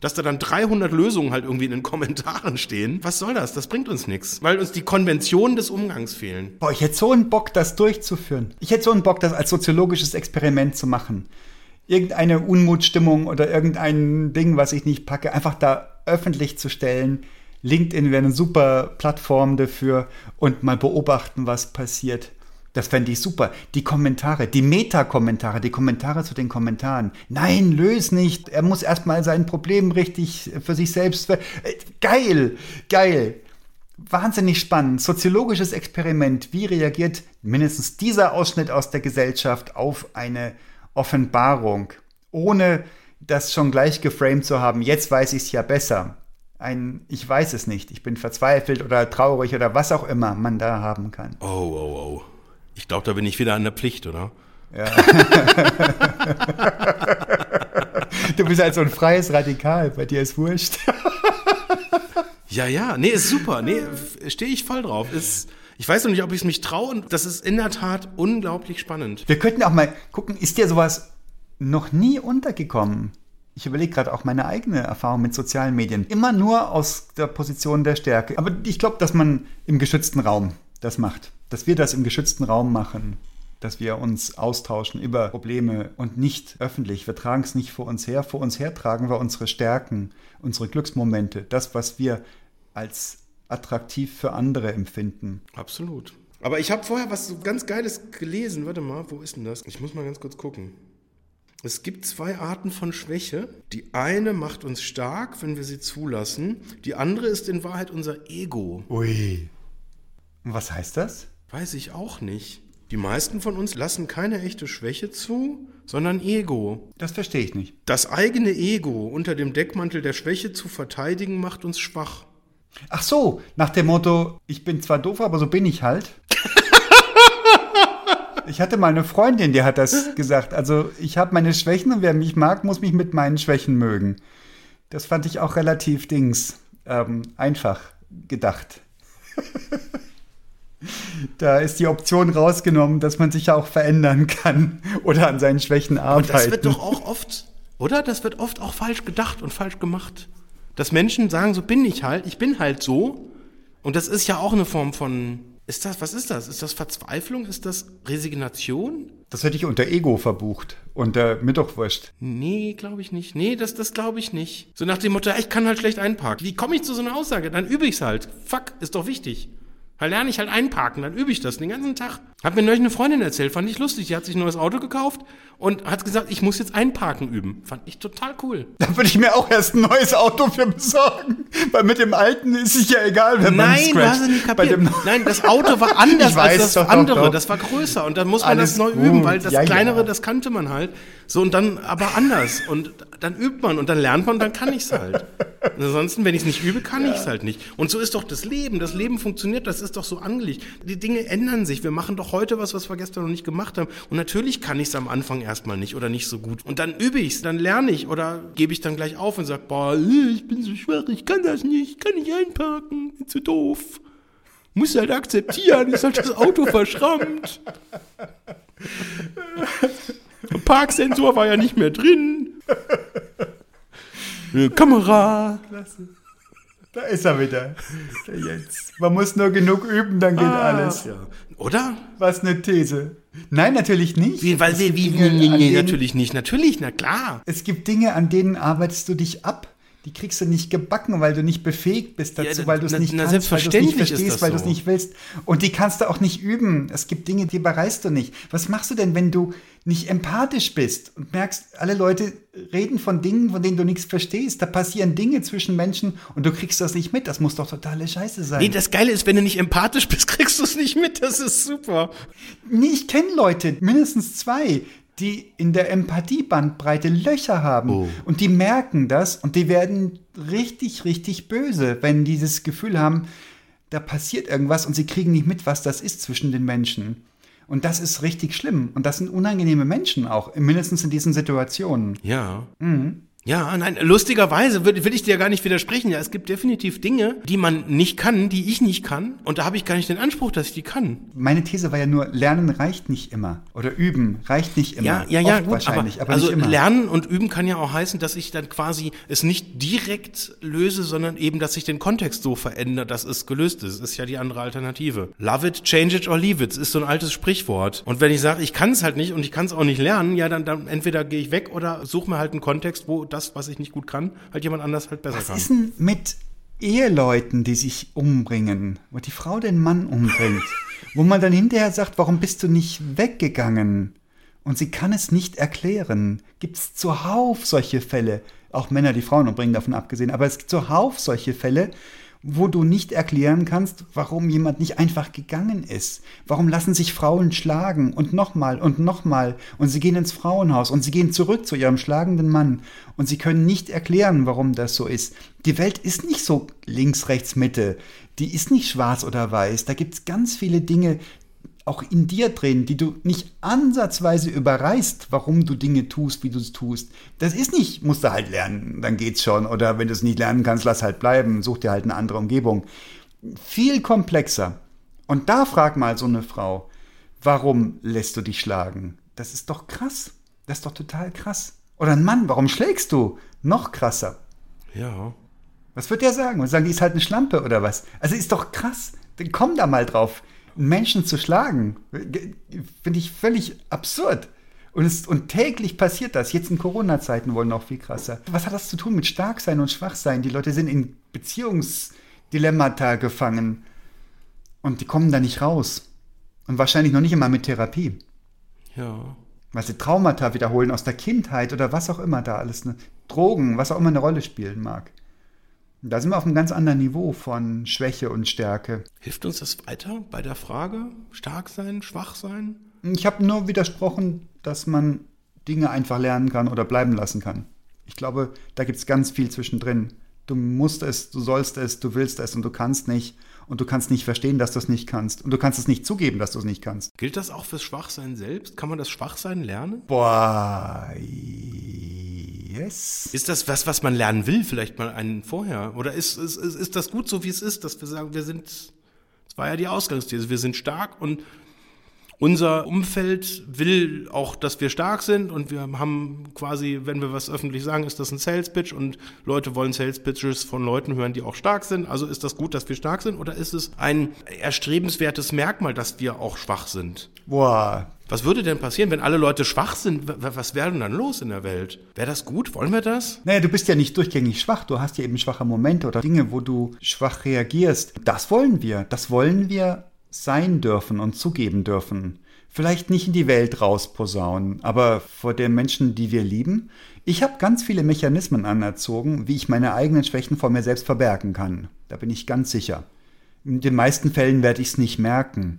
[SPEAKER 3] dass da dann 300 Lösungen halt irgendwie in den Kommentaren stehen. Was soll das? Das bringt uns nichts, weil uns die Konventionen des Umgangs fehlen.
[SPEAKER 1] Boah, ich hätte so einen Bock, das durchzuführen. Ich hätte so einen Bock, das als soziologisches Experiment zu machen. Irgendeine Unmutstimmung oder irgendein Ding, was ich nicht packe, einfach da öffentlich zu stellen. LinkedIn wäre eine super Plattform dafür und mal beobachten, was passiert. Das fände ich super. Die Kommentare, die Meta-Kommentare, die Kommentare zu den Kommentaren. Nein, löse nicht. Er muss erstmal sein Problem richtig für sich selbst. Äh, geil, geil. Wahnsinnig spannend. Soziologisches Experiment. Wie reagiert mindestens dieser Ausschnitt aus der Gesellschaft auf eine Offenbarung? Ohne das schon gleich geframed zu haben. Jetzt weiß ich es ja besser. Ein, ich weiß es nicht, ich bin verzweifelt oder traurig oder was auch immer man da haben kann.
[SPEAKER 3] Oh, oh, oh. Ich glaube, da bin ich wieder an der Pflicht, oder? Ja.
[SPEAKER 1] du bist halt so ein freies Radikal, bei dir ist wurscht.
[SPEAKER 3] ja, ja, nee, ist super. Nee, stehe ich voll drauf. Ist, ich weiß noch nicht, ob ich es mich traue und das ist in der Tat unglaublich spannend.
[SPEAKER 1] Wir könnten auch mal gucken, ist dir sowas noch nie untergekommen? Ich überlege gerade auch meine eigene Erfahrung mit sozialen Medien. Immer nur aus der Position der Stärke. Aber ich glaube, dass man im geschützten Raum das macht. Dass wir das im geschützten Raum machen, dass wir uns austauschen über Probleme und nicht öffentlich. Wir tragen es nicht vor uns her. Vor uns her tragen wir unsere Stärken, unsere Glücksmomente, das, was wir als attraktiv für andere empfinden.
[SPEAKER 3] Absolut. Aber ich habe vorher was so ganz Geiles gelesen. Warte mal, wo ist denn das? Ich muss mal ganz kurz gucken. Es gibt zwei Arten von Schwäche. Die eine macht uns stark, wenn wir sie zulassen. Die andere ist in Wahrheit unser Ego.
[SPEAKER 1] Ui. Und was heißt das?
[SPEAKER 3] Weiß ich auch nicht. Die meisten von uns lassen keine echte Schwäche zu, sondern Ego.
[SPEAKER 1] Das verstehe ich nicht.
[SPEAKER 3] Das eigene Ego unter dem Deckmantel der Schwäche zu verteidigen, macht uns schwach.
[SPEAKER 1] Ach so, nach dem Motto, ich bin zwar doof, aber so bin ich halt. ich hatte mal eine Freundin, die hat das gesagt. Also ich habe meine Schwächen und wer mich mag, muss mich mit meinen Schwächen mögen. Das fand ich auch relativ dings ähm, einfach gedacht. Da ist die Option rausgenommen, dass man sich ja auch verändern kann oder an seinen Schwächen arbeiten.
[SPEAKER 3] Und das wird doch auch oft, oder? Das wird oft auch falsch gedacht und falsch gemacht. Dass Menschen sagen, so bin ich halt, ich bin halt so. Und das ist ja auch eine Form von, ist das, was ist das? Ist das Verzweiflung? Ist das Resignation?
[SPEAKER 1] Das hätte ich unter Ego verbucht. Unter wurscht.
[SPEAKER 3] Nee, glaube ich nicht. Nee, das, das glaube ich nicht. So nach dem Motto, ich kann halt schlecht einparken. Wie komme ich zu so einer Aussage? Dann übe ich's halt. Fuck, ist doch wichtig. Da lerne ich halt einparken, dann übe ich das den ganzen Tag. Hat mir neulich eine Freundin erzählt, fand ich lustig. Die hat sich ein neues Auto gekauft und hat gesagt, ich muss jetzt einparken üben. Fand ich total cool.
[SPEAKER 1] Da würde ich mir auch erst ein neues Auto für besorgen. Weil mit dem alten ist es ja egal, wenn man
[SPEAKER 3] Nein, du hast es nicht kapiert. Nein, das Auto war anders
[SPEAKER 1] weiß,
[SPEAKER 3] als das
[SPEAKER 1] doch, doch,
[SPEAKER 3] andere.
[SPEAKER 1] doch.
[SPEAKER 3] Das war größer und dann muss man
[SPEAKER 1] Alles
[SPEAKER 3] das neu
[SPEAKER 1] gut.
[SPEAKER 3] üben, weil das
[SPEAKER 1] Ja, ja.
[SPEAKER 3] kleinere, das kannte man halt. So und dann aber anders und dann übt man und dann lernt man, dann kann ich's halt. Und ansonsten, wenn ich es nicht übe, kann ich's halt nicht. Und so ist doch das Leben. Das Leben funktioniert, das ist doch so angelegt. Die Dinge ändern sich. Wir machen doch heute was, was wir gestern noch nicht gemacht haben. Und natürlich kann ich's am Anfang erstmal nicht oder nicht so gut. Und dann übe ich's, dann lerne ich oder gebe ich dann gleich auf und sag, boah, ich bin so schwach, ich kann das nicht, ich kann nicht einparken, bin zu doof. Muss halt akzeptieren, ist halt das Auto verschrammt. Parksensor war ja nicht mehr drin. Kamera.
[SPEAKER 1] Da ist er wieder. Der Jens. Man muss nur genug üben, dann geht alles.
[SPEAKER 3] Ja. Oder?
[SPEAKER 1] Was eine These. Nein, natürlich nicht.
[SPEAKER 3] Wie, weil wir, wie,
[SPEAKER 1] Dinge,
[SPEAKER 3] nee, nee, natürlich nicht. Natürlich, na klar.
[SPEAKER 1] Es gibt Dinge, an denen arbeitest du dich ab. Die kriegst du nicht gebacken, weil du nicht befähigt bist dazu,
[SPEAKER 3] Ja,
[SPEAKER 1] weil du es nicht
[SPEAKER 3] na,
[SPEAKER 1] kannst, weil du es nicht verstehst, weil du es nicht willst. Und die kannst du auch nicht üben. Es gibt Dinge, die bereist du nicht. Was machst du denn, wenn du nicht empathisch bist und merkst, alle Leute reden von Dingen, von denen du nichts verstehst. Da passieren Dinge zwischen Menschen und du kriegst das nicht mit. Das muss doch totale Scheiße sein.
[SPEAKER 3] Nee, das Geile ist, wenn du nicht empathisch bist, kriegst du es nicht mit. Das ist super.
[SPEAKER 1] Nee, ich kenne Leute, mindestens zwei, die in der Empathiebandbreite Löcher haben.
[SPEAKER 3] Oh.
[SPEAKER 1] Und die merken das und die werden richtig, richtig böse, wenn die das Gefühl haben, da passiert irgendwas und sie kriegen nicht mit, was das ist zwischen den Menschen. Und das ist richtig schlimm. Und das sind unangenehme Menschen auch, mindestens in diesen Situationen.
[SPEAKER 3] Ja. Ja, nein, lustigerweise will, will ich dir gar nicht widersprechen. Ja, es gibt definitiv Dinge, die man nicht kann, die ich nicht kann. Und da habe ich gar nicht den Anspruch, dass ich die kann.
[SPEAKER 1] Meine These war ja nur, Lernen reicht nicht immer. Oder Üben reicht nicht immer.
[SPEAKER 3] Ja, ja, ja,
[SPEAKER 1] Oft
[SPEAKER 3] gut,
[SPEAKER 1] wahrscheinlich, aber,
[SPEAKER 3] also
[SPEAKER 1] nicht immer.
[SPEAKER 3] lernen und üben kann ja auch heißen, dass ich dann quasi es nicht direkt löse, sondern eben, dass sich den Kontext so verändert, dass es gelöst ist. Ist ja die andere Alternative. Love it, change it or leave it ist so ein altes Sprichwort. Und wenn ich sage, ich kann es halt nicht und ich kann es auch nicht lernen, ja, dann, dann entweder gehe ich weg oder suche mir halt einen Kontext, wo das, was ich nicht gut kann, halt jemand anders halt besser
[SPEAKER 1] Was
[SPEAKER 3] kann.
[SPEAKER 1] ist denn mit Eheleuten, die sich umbringen, wo die Frau den Mann umbringt, wo man dann hinterher sagt, warum bist du nicht weggegangen? Und sie kann es nicht erklären. Gibt es zuhauf solche Fälle, auch Männer, die Frauen umbringen, davon abgesehen, aber es gibt zuhauf solche Fälle, wo du nicht erklären kannst, warum jemand nicht einfach gegangen ist. Warum lassen sich Frauen schlagen und nochmal und nochmal und sie gehen ins Frauenhaus und sie gehen zurück zu ihrem schlagenden Mann und sie können nicht erklären, warum das so ist. Die Welt ist nicht so links, rechts, Mitte. Die ist nicht schwarz oder weiß. Da gibt es ganz viele Dinge, auch in dir drin, die du nicht ansatzweise überreißt, warum du Dinge tust, wie du es tust. Das ist nicht, musst du halt lernen, dann geht's schon. Oder wenn du es nicht lernen kannst, lass halt bleiben, such dir halt eine andere Umgebung. Viel komplexer. Und da frag mal so eine Frau, warum lässt du dich schlagen? Das ist doch krass. Das ist doch total krass. Oder ein Mann, warum schlägst du? Noch krasser.
[SPEAKER 3] Ja.
[SPEAKER 1] Was wird der sagen? Und sagen, die ist halt eine Schlampe oder was? Also ist doch krass. Dann komm da mal drauf, einen Menschen zu schlagen. Finde ich völlig absurd. Und, es, und täglich passiert das. Jetzt in Corona-Zeiten wohl noch viel krasser. Was hat das zu tun mit Starksein und Schwachsein? Die Leute sind in Beziehungsdilemmata gefangen. Und die kommen da nicht raus. Und wahrscheinlich noch nicht immer mit Therapie.
[SPEAKER 3] Ja.
[SPEAKER 1] Weil sie Traumata wiederholen aus der Kindheit oder was auch immer da alles. Ne? Drogen, was auch immer eine Rolle spielen mag. Da sind wir auf einem ganz anderen Niveau von Schwäche und Stärke.
[SPEAKER 3] Hilft uns das weiter bei der Frage? Stark sein, schwach sein?
[SPEAKER 1] Ich habe nur widersprochen, dass man Dinge einfach lernen kann oder bleiben lassen kann. Ich glaube, da gibt es ganz viel zwischendrin. Du musst es, du sollst es, du willst es und du kannst nicht. Und du kannst nicht verstehen, dass du es nicht kannst. Und du kannst es nicht zugeben, dass du es nicht kannst.
[SPEAKER 3] Gilt das auch fürs Schwachsein selbst? Kann man das Schwachsein lernen?
[SPEAKER 1] Boah, yes.
[SPEAKER 3] Ist das was, was man lernen will, vielleicht mal einen vorher? Oder ist, ist, ist, das gut so, wie es ist, dass wir sagen, wir sind, das war ja die Ausgangsthese, wir sind stark und, unser Umfeld will auch, dass wir stark sind und wir haben quasi, wenn wir was öffentlich sagen, ist das ein Sales Pitch und Leute wollen Sales Pitches von Leuten hören, die auch stark sind. Also ist das gut, dass wir stark sind oder ist es ein erstrebenswertes Merkmal, dass wir auch schwach sind?
[SPEAKER 1] Boah,
[SPEAKER 3] Was würde denn passieren, wenn alle Leute schwach sind? Was wäre denn dann los in der Welt? Wäre das gut? Wollen wir das?
[SPEAKER 1] Naja, du bist ja nicht durchgängig schwach. Du hast ja eben schwache Momente oder Dinge, wo du schwach reagierst. Das wollen wir. Das wollen wir sein dürfen und zugeben dürfen. Vielleicht nicht in die Welt rausposaunen, aber vor den Menschen, die wir lieben. Ich habe ganz viele Mechanismen anerzogen, wie ich meine eigenen Schwächen vor mir selbst verbergen kann. Da bin ich ganz sicher. In den meisten Fällen werde ich es nicht merken.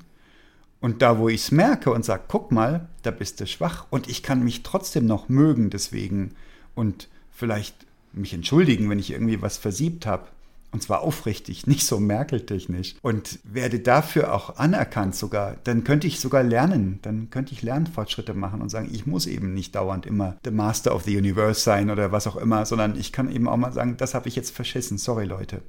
[SPEAKER 1] Und da, wo ich es merke und sage, guck mal, da bist du schwach und ich kann mich trotzdem noch mögen deswegen und vielleicht mich entschuldigen, wenn ich irgendwie was versiebt habe. Und zwar aufrichtig, nicht so merkeltechnisch. Und werde dafür auch anerkannt sogar. Dann könnte ich sogar lernen. Dann könnte ich Lernfortschritte machen und sagen, ich muss eben nicht dauernd immer the Master of the Universe sein oder was auch immer, sondern ich kann eben auch mal sagen, das habe ich jetzt verschissen. Sorry, Leute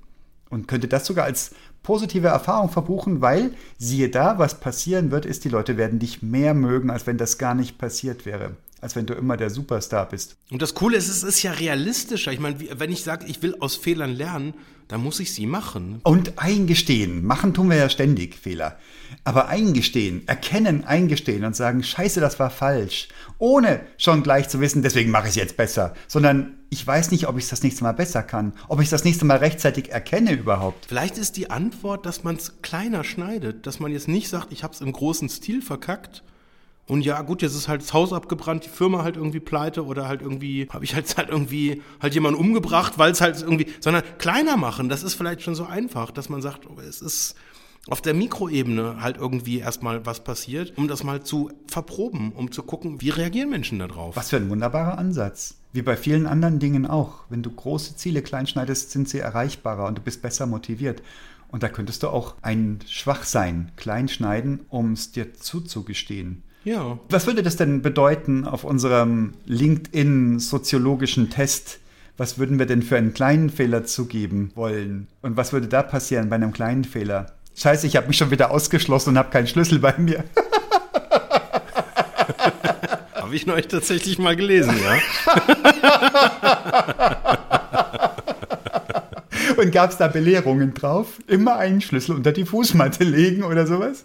[SPEAKER 1] und könnte das sogar als positive Erfahrung verbuchen, weil siehe da, was passieren wird, ist, die Leute werden dich mehr mögen, als wenn das gar nicht passiert wäre. Als wenn du immer der Superstar bist.
[SPEAKER 3] Und das Coole ist, es ist ja realistischer. Ich meine, wenn ich sage, ich will aus Fehlern lernen, dann muss ich sie machen.
[SPEAKER 1] Und eingestehen. Machen tun wir ja ständig Fehler. Aber eingestehen, erkennen, eingestehen und sagen, scheiße, das war falsch. Ohne schon gleich zu wissen, deswegen mache ich es jetzt besser. Sondern ich weiß nicht, ob ich es das nächste Mal besser kann. Ob ich es das nächste Mal rechtzeitig erkenne überhaupt.
[SPEAKER 3] Vielleicht ist die Antwort, dass man es kleiner schneidet, dass man jetzt nicht sagt, ich habe es im großen Stil verkackt. Und ja, gut, jetzt ist halt das Haus abgebrannt, die Firma halt irgendwie pleite oder halt irgendwie, habe ich halt halt irgendwie halt jemanden umgebracht, weil es halt irgendwie, sondern kleiner machen, das ist vielleicht schon so einfach, dass man sagt, oh, es ist auf der Mikroebene halt irgendwie erstmal was passiert, um das mal zu verproben, um zu gucken, wie reagieren Menschen darauf.
[SPEAKER 1] Was für ein wunderbarer Ansatz. Wie bei vielen anderen Dingen auch. Wenn du große Ziele klein schneidest, sind sie erreichbarer und du bist besser motiviert. Und da könntest du auch ein Schwachsein klein schneiden, um es dir zuzugestehen.
[SPEAKER 3] Ja.
[SPEAKER 1] Was würde das denn bedeuten auf unserem LinkedIn-soziologischen Test? Was würden wir denn für einen kleinen Fehler zugeben wollen? Und was würde da passieren bei einem kleinen Fehler? Scheiße, ich habe mich schon wieder ausgeschlossen und habe keinen Schlüssel bei mir.
[SPEAKER 3] Habe ich neulich tatsächlich mal gelesen, ja.
[SPEAKER 1] Und gab es da Belehrungen drauf? Immer einen Schlüssel unter die Fußmatte legen oder sowas?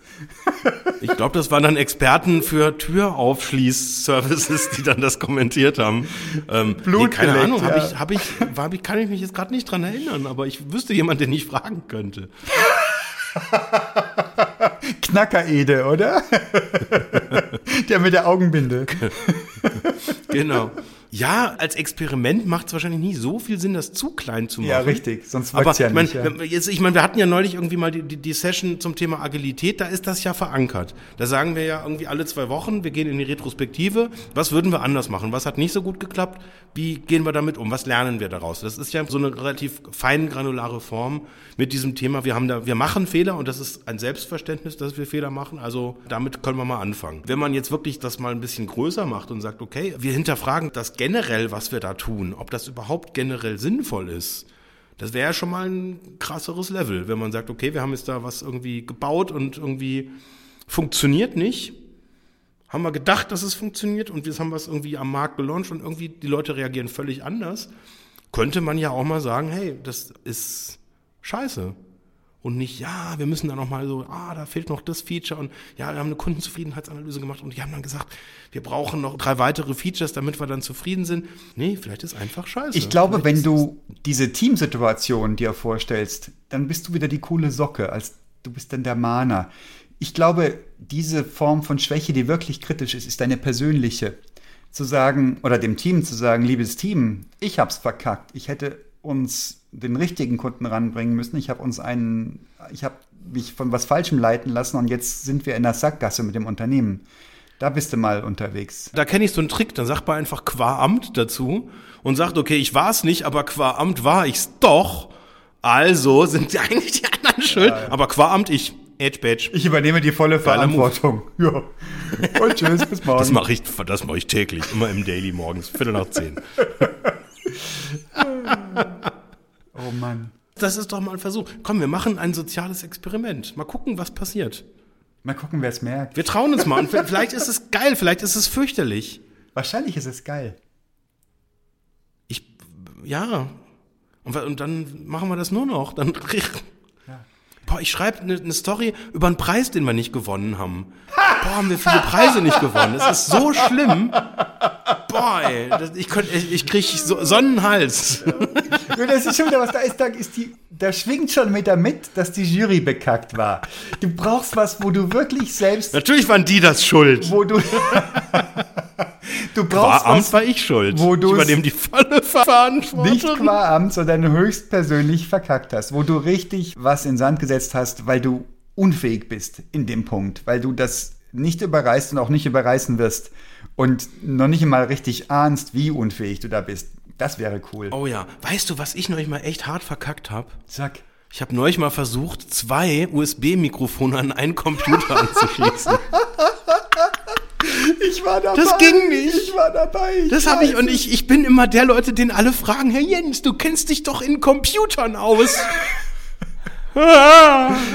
[SPEAKER 3] Ich glaube, das waren dann Experten für Türaufschließservices, die dann das kommentiert haben. Ähm,
[SPEAKER 1] Blut
[SPEAKER 3] keine
[SPEAKER 1] geleckt,
[SPEAKER 3] Ahnung, ich, hab ich, hab ich, kann ich mich jetzt gerade nicht dran erinnern, aber ich wüsste jemanden, den ich fragen könnte.
[SPEAKER 1] Knacker-Ede, oder? der mit der Augenbinde.
[SPEAKER 3] Genau. Ja, als Experiment macht es wahrscheinlich nicht so viel Sinn, das zu klein zu machen.
[SPEAKER 1] Ja, richtig. Sonst wirkt's ja
[SPEAKER 3] ich mein,
[SPEAKER 1] nicht. Ja.
[SPEAKER 3] jetzt, ich meine, wir hatten ja neulich irgendwie mal die, die, die Session zum Thema Agilität, da ist das ja verankert. Da sagen wir ja irgendwie alle zwei Wochen, wir gehen in die Retrospektive, was würden wir anders machen? Was hat nicht so gut geklappt? Wie gehen wir damit um? Was lernen wir daraus? Das ist ja so eine relativ fein granulare Form mit diesem Thema. Wir haben da, wir machen Fehler und das ist ein Selbstverständnis, dass wir Fehler machen. Also damit können wir mal anfangen. Wenn man jetzt wirklich das mal ein bisschen größer macht und sagt, okay, wir hinterfragen das generell, was wir da tun, ob das überhaupt generell sinnvoll ist. Das wäre ja schon mal ein krasseres Level, wenn man sagt, okay, wir haben jetzt da was irgendwie gebaut und irgendwie funktioniert nicht. Haben wir gedacht, dass es funktioniert und jetzt haben wir es irgendwie am Markt gelauncht und irgendwie die Leute reagieren völlig anders. Könnte man ja auch mal sagen, hey, das ist scheiße. Und nicht, ja, wir müssen da nochmal so, ah, da fehlt noch das Feature und ja, wir haben eine Kundenzufriedenheitsanalyse gemacht und die haben dann gesagt, wir brauchen noch drei weitere Features, damit wir dann zufrieden sind. Nee, vielleicht ist einfach scheiße.
[SPEAKER 1] Ich glaube,
[SPEAKER 3] Vielleicht
[SPEAKER 1] wenn du diese Teamsituation dir vorstellst, dann bist du wieder die coole Socke, als du bist dann der Mahner. Ich glaube, diese Form von Schwäche, die wirklich kritisch ist, ist eine persönliche. Zu sagen, oder dem Team zu sagen, liebes Team, ich hab's verkackt. Ich hätte uns den richtigen Kunden ranbringen müssen. Ich habe uns einen, ich habe mich von was Falschem leiten lassen und jetzt sind wir in der Sackgasse mit dem Unternehmen. Da bist du mal unterwegs.
[SPEAKER 3] Da kenne ich so einen Trick, dann sagt man einfach qua Amt dazu und sagt, okay, ich war es nicht, aber qua Amt war ich's doch. Also sind ja eigentlich die anderen schuld, aber qua Amt ich. Edge Badge.
[SPEAKER 1] Ich übernehme die volle. Verantwortung. Ja. Und tschüss, bis morgen.
[SPEAKER 3] Das mache ich, das mache ich täglich, immer im Daily morgens, Viertel nach zehn.
[SPEAKER 1] oh Mann.
[SPEAKER 3] Das ist doch mal ein Versuch. Komm, wir machen ein soziales Experiment. Mal gucken, was passiert.
[SPEAKER 1] Mal gucken, wer es merkt.
[SPEAKER 3] Wir trauen uns mal. Und vielleicht ist es geil, vielleicht ist es fürchterlich.
[SPEAKER 1] Wahrscheinlich ist es geil.
[SPEAKER 3] Ich, ja. Und, und dann machen wir das nur noch. Dann, boah, ich schreibe eine ne Story über einen Preis, den wir nicht gewonnen haben. Boah, haben wir viele Preise nicht gewonnen. Das ist so schlimm. Boah, ey, das, ich, könnt, ich, ich krieg so, Sonnenhals.
[SPEAKER 1] Ja, das ist schon wieder was, da ist, da ist die, da schwingt schon mit, dass die Jury bekackt war. Du brauchst was, wo du wirklich selbst,
[SPEAKER 3] Natürlich waren die das schuld.
[SPEAKER 1] wo du, du brauchst
[SPEAKER 3] War Amt
[SPEAKER 1] was,
[SPEAKER 3] war ich schuld.
[SPEAKER 1] wo du's
[SPEAKER 3] übernehme die volle Verantwortung.
[SPEAKER 1] nicht qua Amt, sondern höchstpersönlich verkackt hast, wo du richtig was in Sand gesetzt hast, weil du unfähig bist in dem Punkt, weil du das nicht überreißt und auch nicht überreißen wirst und noch nicht mal richtig ahnst, wie unfähig du da bist. Das wäre cool.
[SPEAKER 3] Oh ja, weißt du, was ich neulich mal echt hart verkackt habe?
[SPEAKER 1] Sag.
[SPEAKER 3] Ich habe neulich mal versucht, zwei USB-Mikrofone an einen Computer anzuschließen.
[SPEAKER 1] Ich war dabei.
[SPEAKER 3] Das ging nicht.
[SPEAKER 1] Ich war dabei.
[SPEAKER 3] Das habe ich und ich, ich bin immer der Leute, den alle fragen, Herr Jens, du kennst dich doch in Computern aus.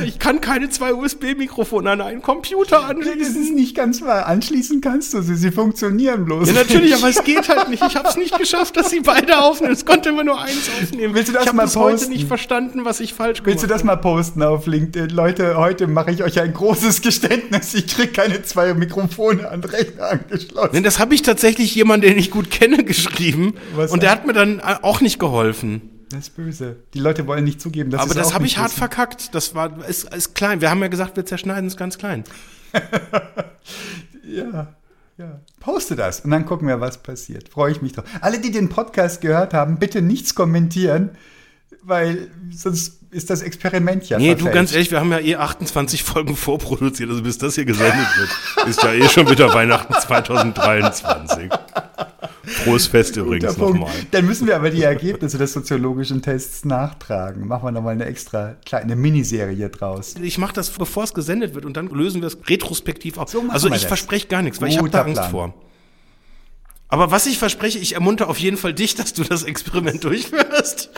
[SPEAKER 3] Ich kann keine zwei USB-Mikrofone an einen Computer
[SPEAKER 1] Das
[SPEAKER 3] anschließen.
[SPEAKER 1] ist nicht ganz wahr. Anschließen kannst du sie. Sie funktionieren bloß.
[SPEAKER 3] Ja, natürlich, aber es geht halt nicht. Ich habe es nicht geschafft, dass sie beide aufnehmen. Es konnte immer nur eins aufnehmen.
[SPEAKER 1] Willst du das
[SPEAKER 3] ich habe
[SPEAKER 1] mal
[SPEAKER 3] bis heute
[SPEAKER 1] posten?
[SPEAKER 3] nicht verstanden, was ich falsch gemacht
[SPEAKER 1] Willst du das mal posten auf LinkedIn? Leute, heute mache ich euch ein großes Geständnis. Ich krieg keine zwei Mikrofone an den Rechner angeschlossen.
[SPEAKER 3] Denn das habe ich tatsächlich jemanden, den ich gut kenne, geschrieben.
[SPEAKER 1] Was
[SPEAKER 3] und der hat mir dann äh, auch nicht geholfen.
[SPEAKER 1] Das ist böse. Die Leute wollen nicht zugeben, dass
[SPEAKER 3] Aber das habe ich hart
[SPEAKER 1] wissen.
[SPEAKER 3] verkackt. Das war ist, ist klein. Wir haben ja gesagt, wir zerschneiden es ganz klein.
[SPEAKER 1] Ja, ja. Poste das und dann gucken wir, was passiert. Freue ich mich drauf. Alle, die den Podcast gehört haben, bitte nichts kommentieren, weil sonst ist das Experiment ja
[SPEAKER 3] Nee, du
[SPEAKER 1] verfälscht.
[SPEAKER 3] ganz ehrlich, wir haben ja eh 28 Folgen vorproduziert, also bis das hier gesendet wird, ist ja eh schon wieder Weihnachten 2023. Frohes Fest
[SPEAKER 1] Guter
[SPEAKER 3] übrigens nochmal.
[SPEAKER 1] Dann müssen wir aber die Ergebnisse des soziologischen Tests nachtragen. Machen wir nochmal eine extra kleine Miniserie draus.
[SPEAKER 3] Ich mache das, bevor es gesendet wird und dann lösen wir es retrospektiv auf.
[SPEAKER 1] So
[SPEAKER 3] also ich verspreche gar nichts, weil ich habe da
[SPEAKER 1] Guter
[SPEAKER 3] Angst
[SPEAKER 1] Plan.
[SPEAKER 3] vor. Aber was ich verspreche, ich ermunter auf jeden Fall dich, dass du das Experiment durchführst.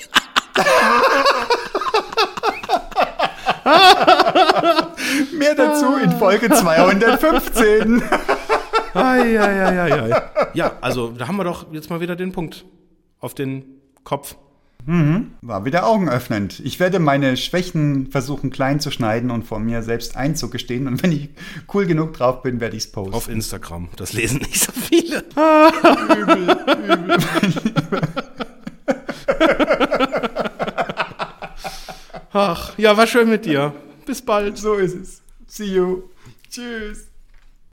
[SPEAKER 1] Mehr dazu in Folge 215.
[SPEAKER 3] Ai, ai, ai, ai, ai. Ja, also da haben wir doch jetzt mal wieder den Punkt auf den Kopf.
[SPEAKER 1] War wieder augenöffnend. Ich werde meine Schwächen versuchen klein zu schneiden und vor mir selbst einzugestehen. Und wenn ich cool genug drauf bin, werde ich es posten.
[SPEAKER 3] Auf Instagram. Das lesen nicht so viele. Ach, ja, war schön mit dir. Bis bald.
[SPEAKER 1] so ist es. See you. Tschüss.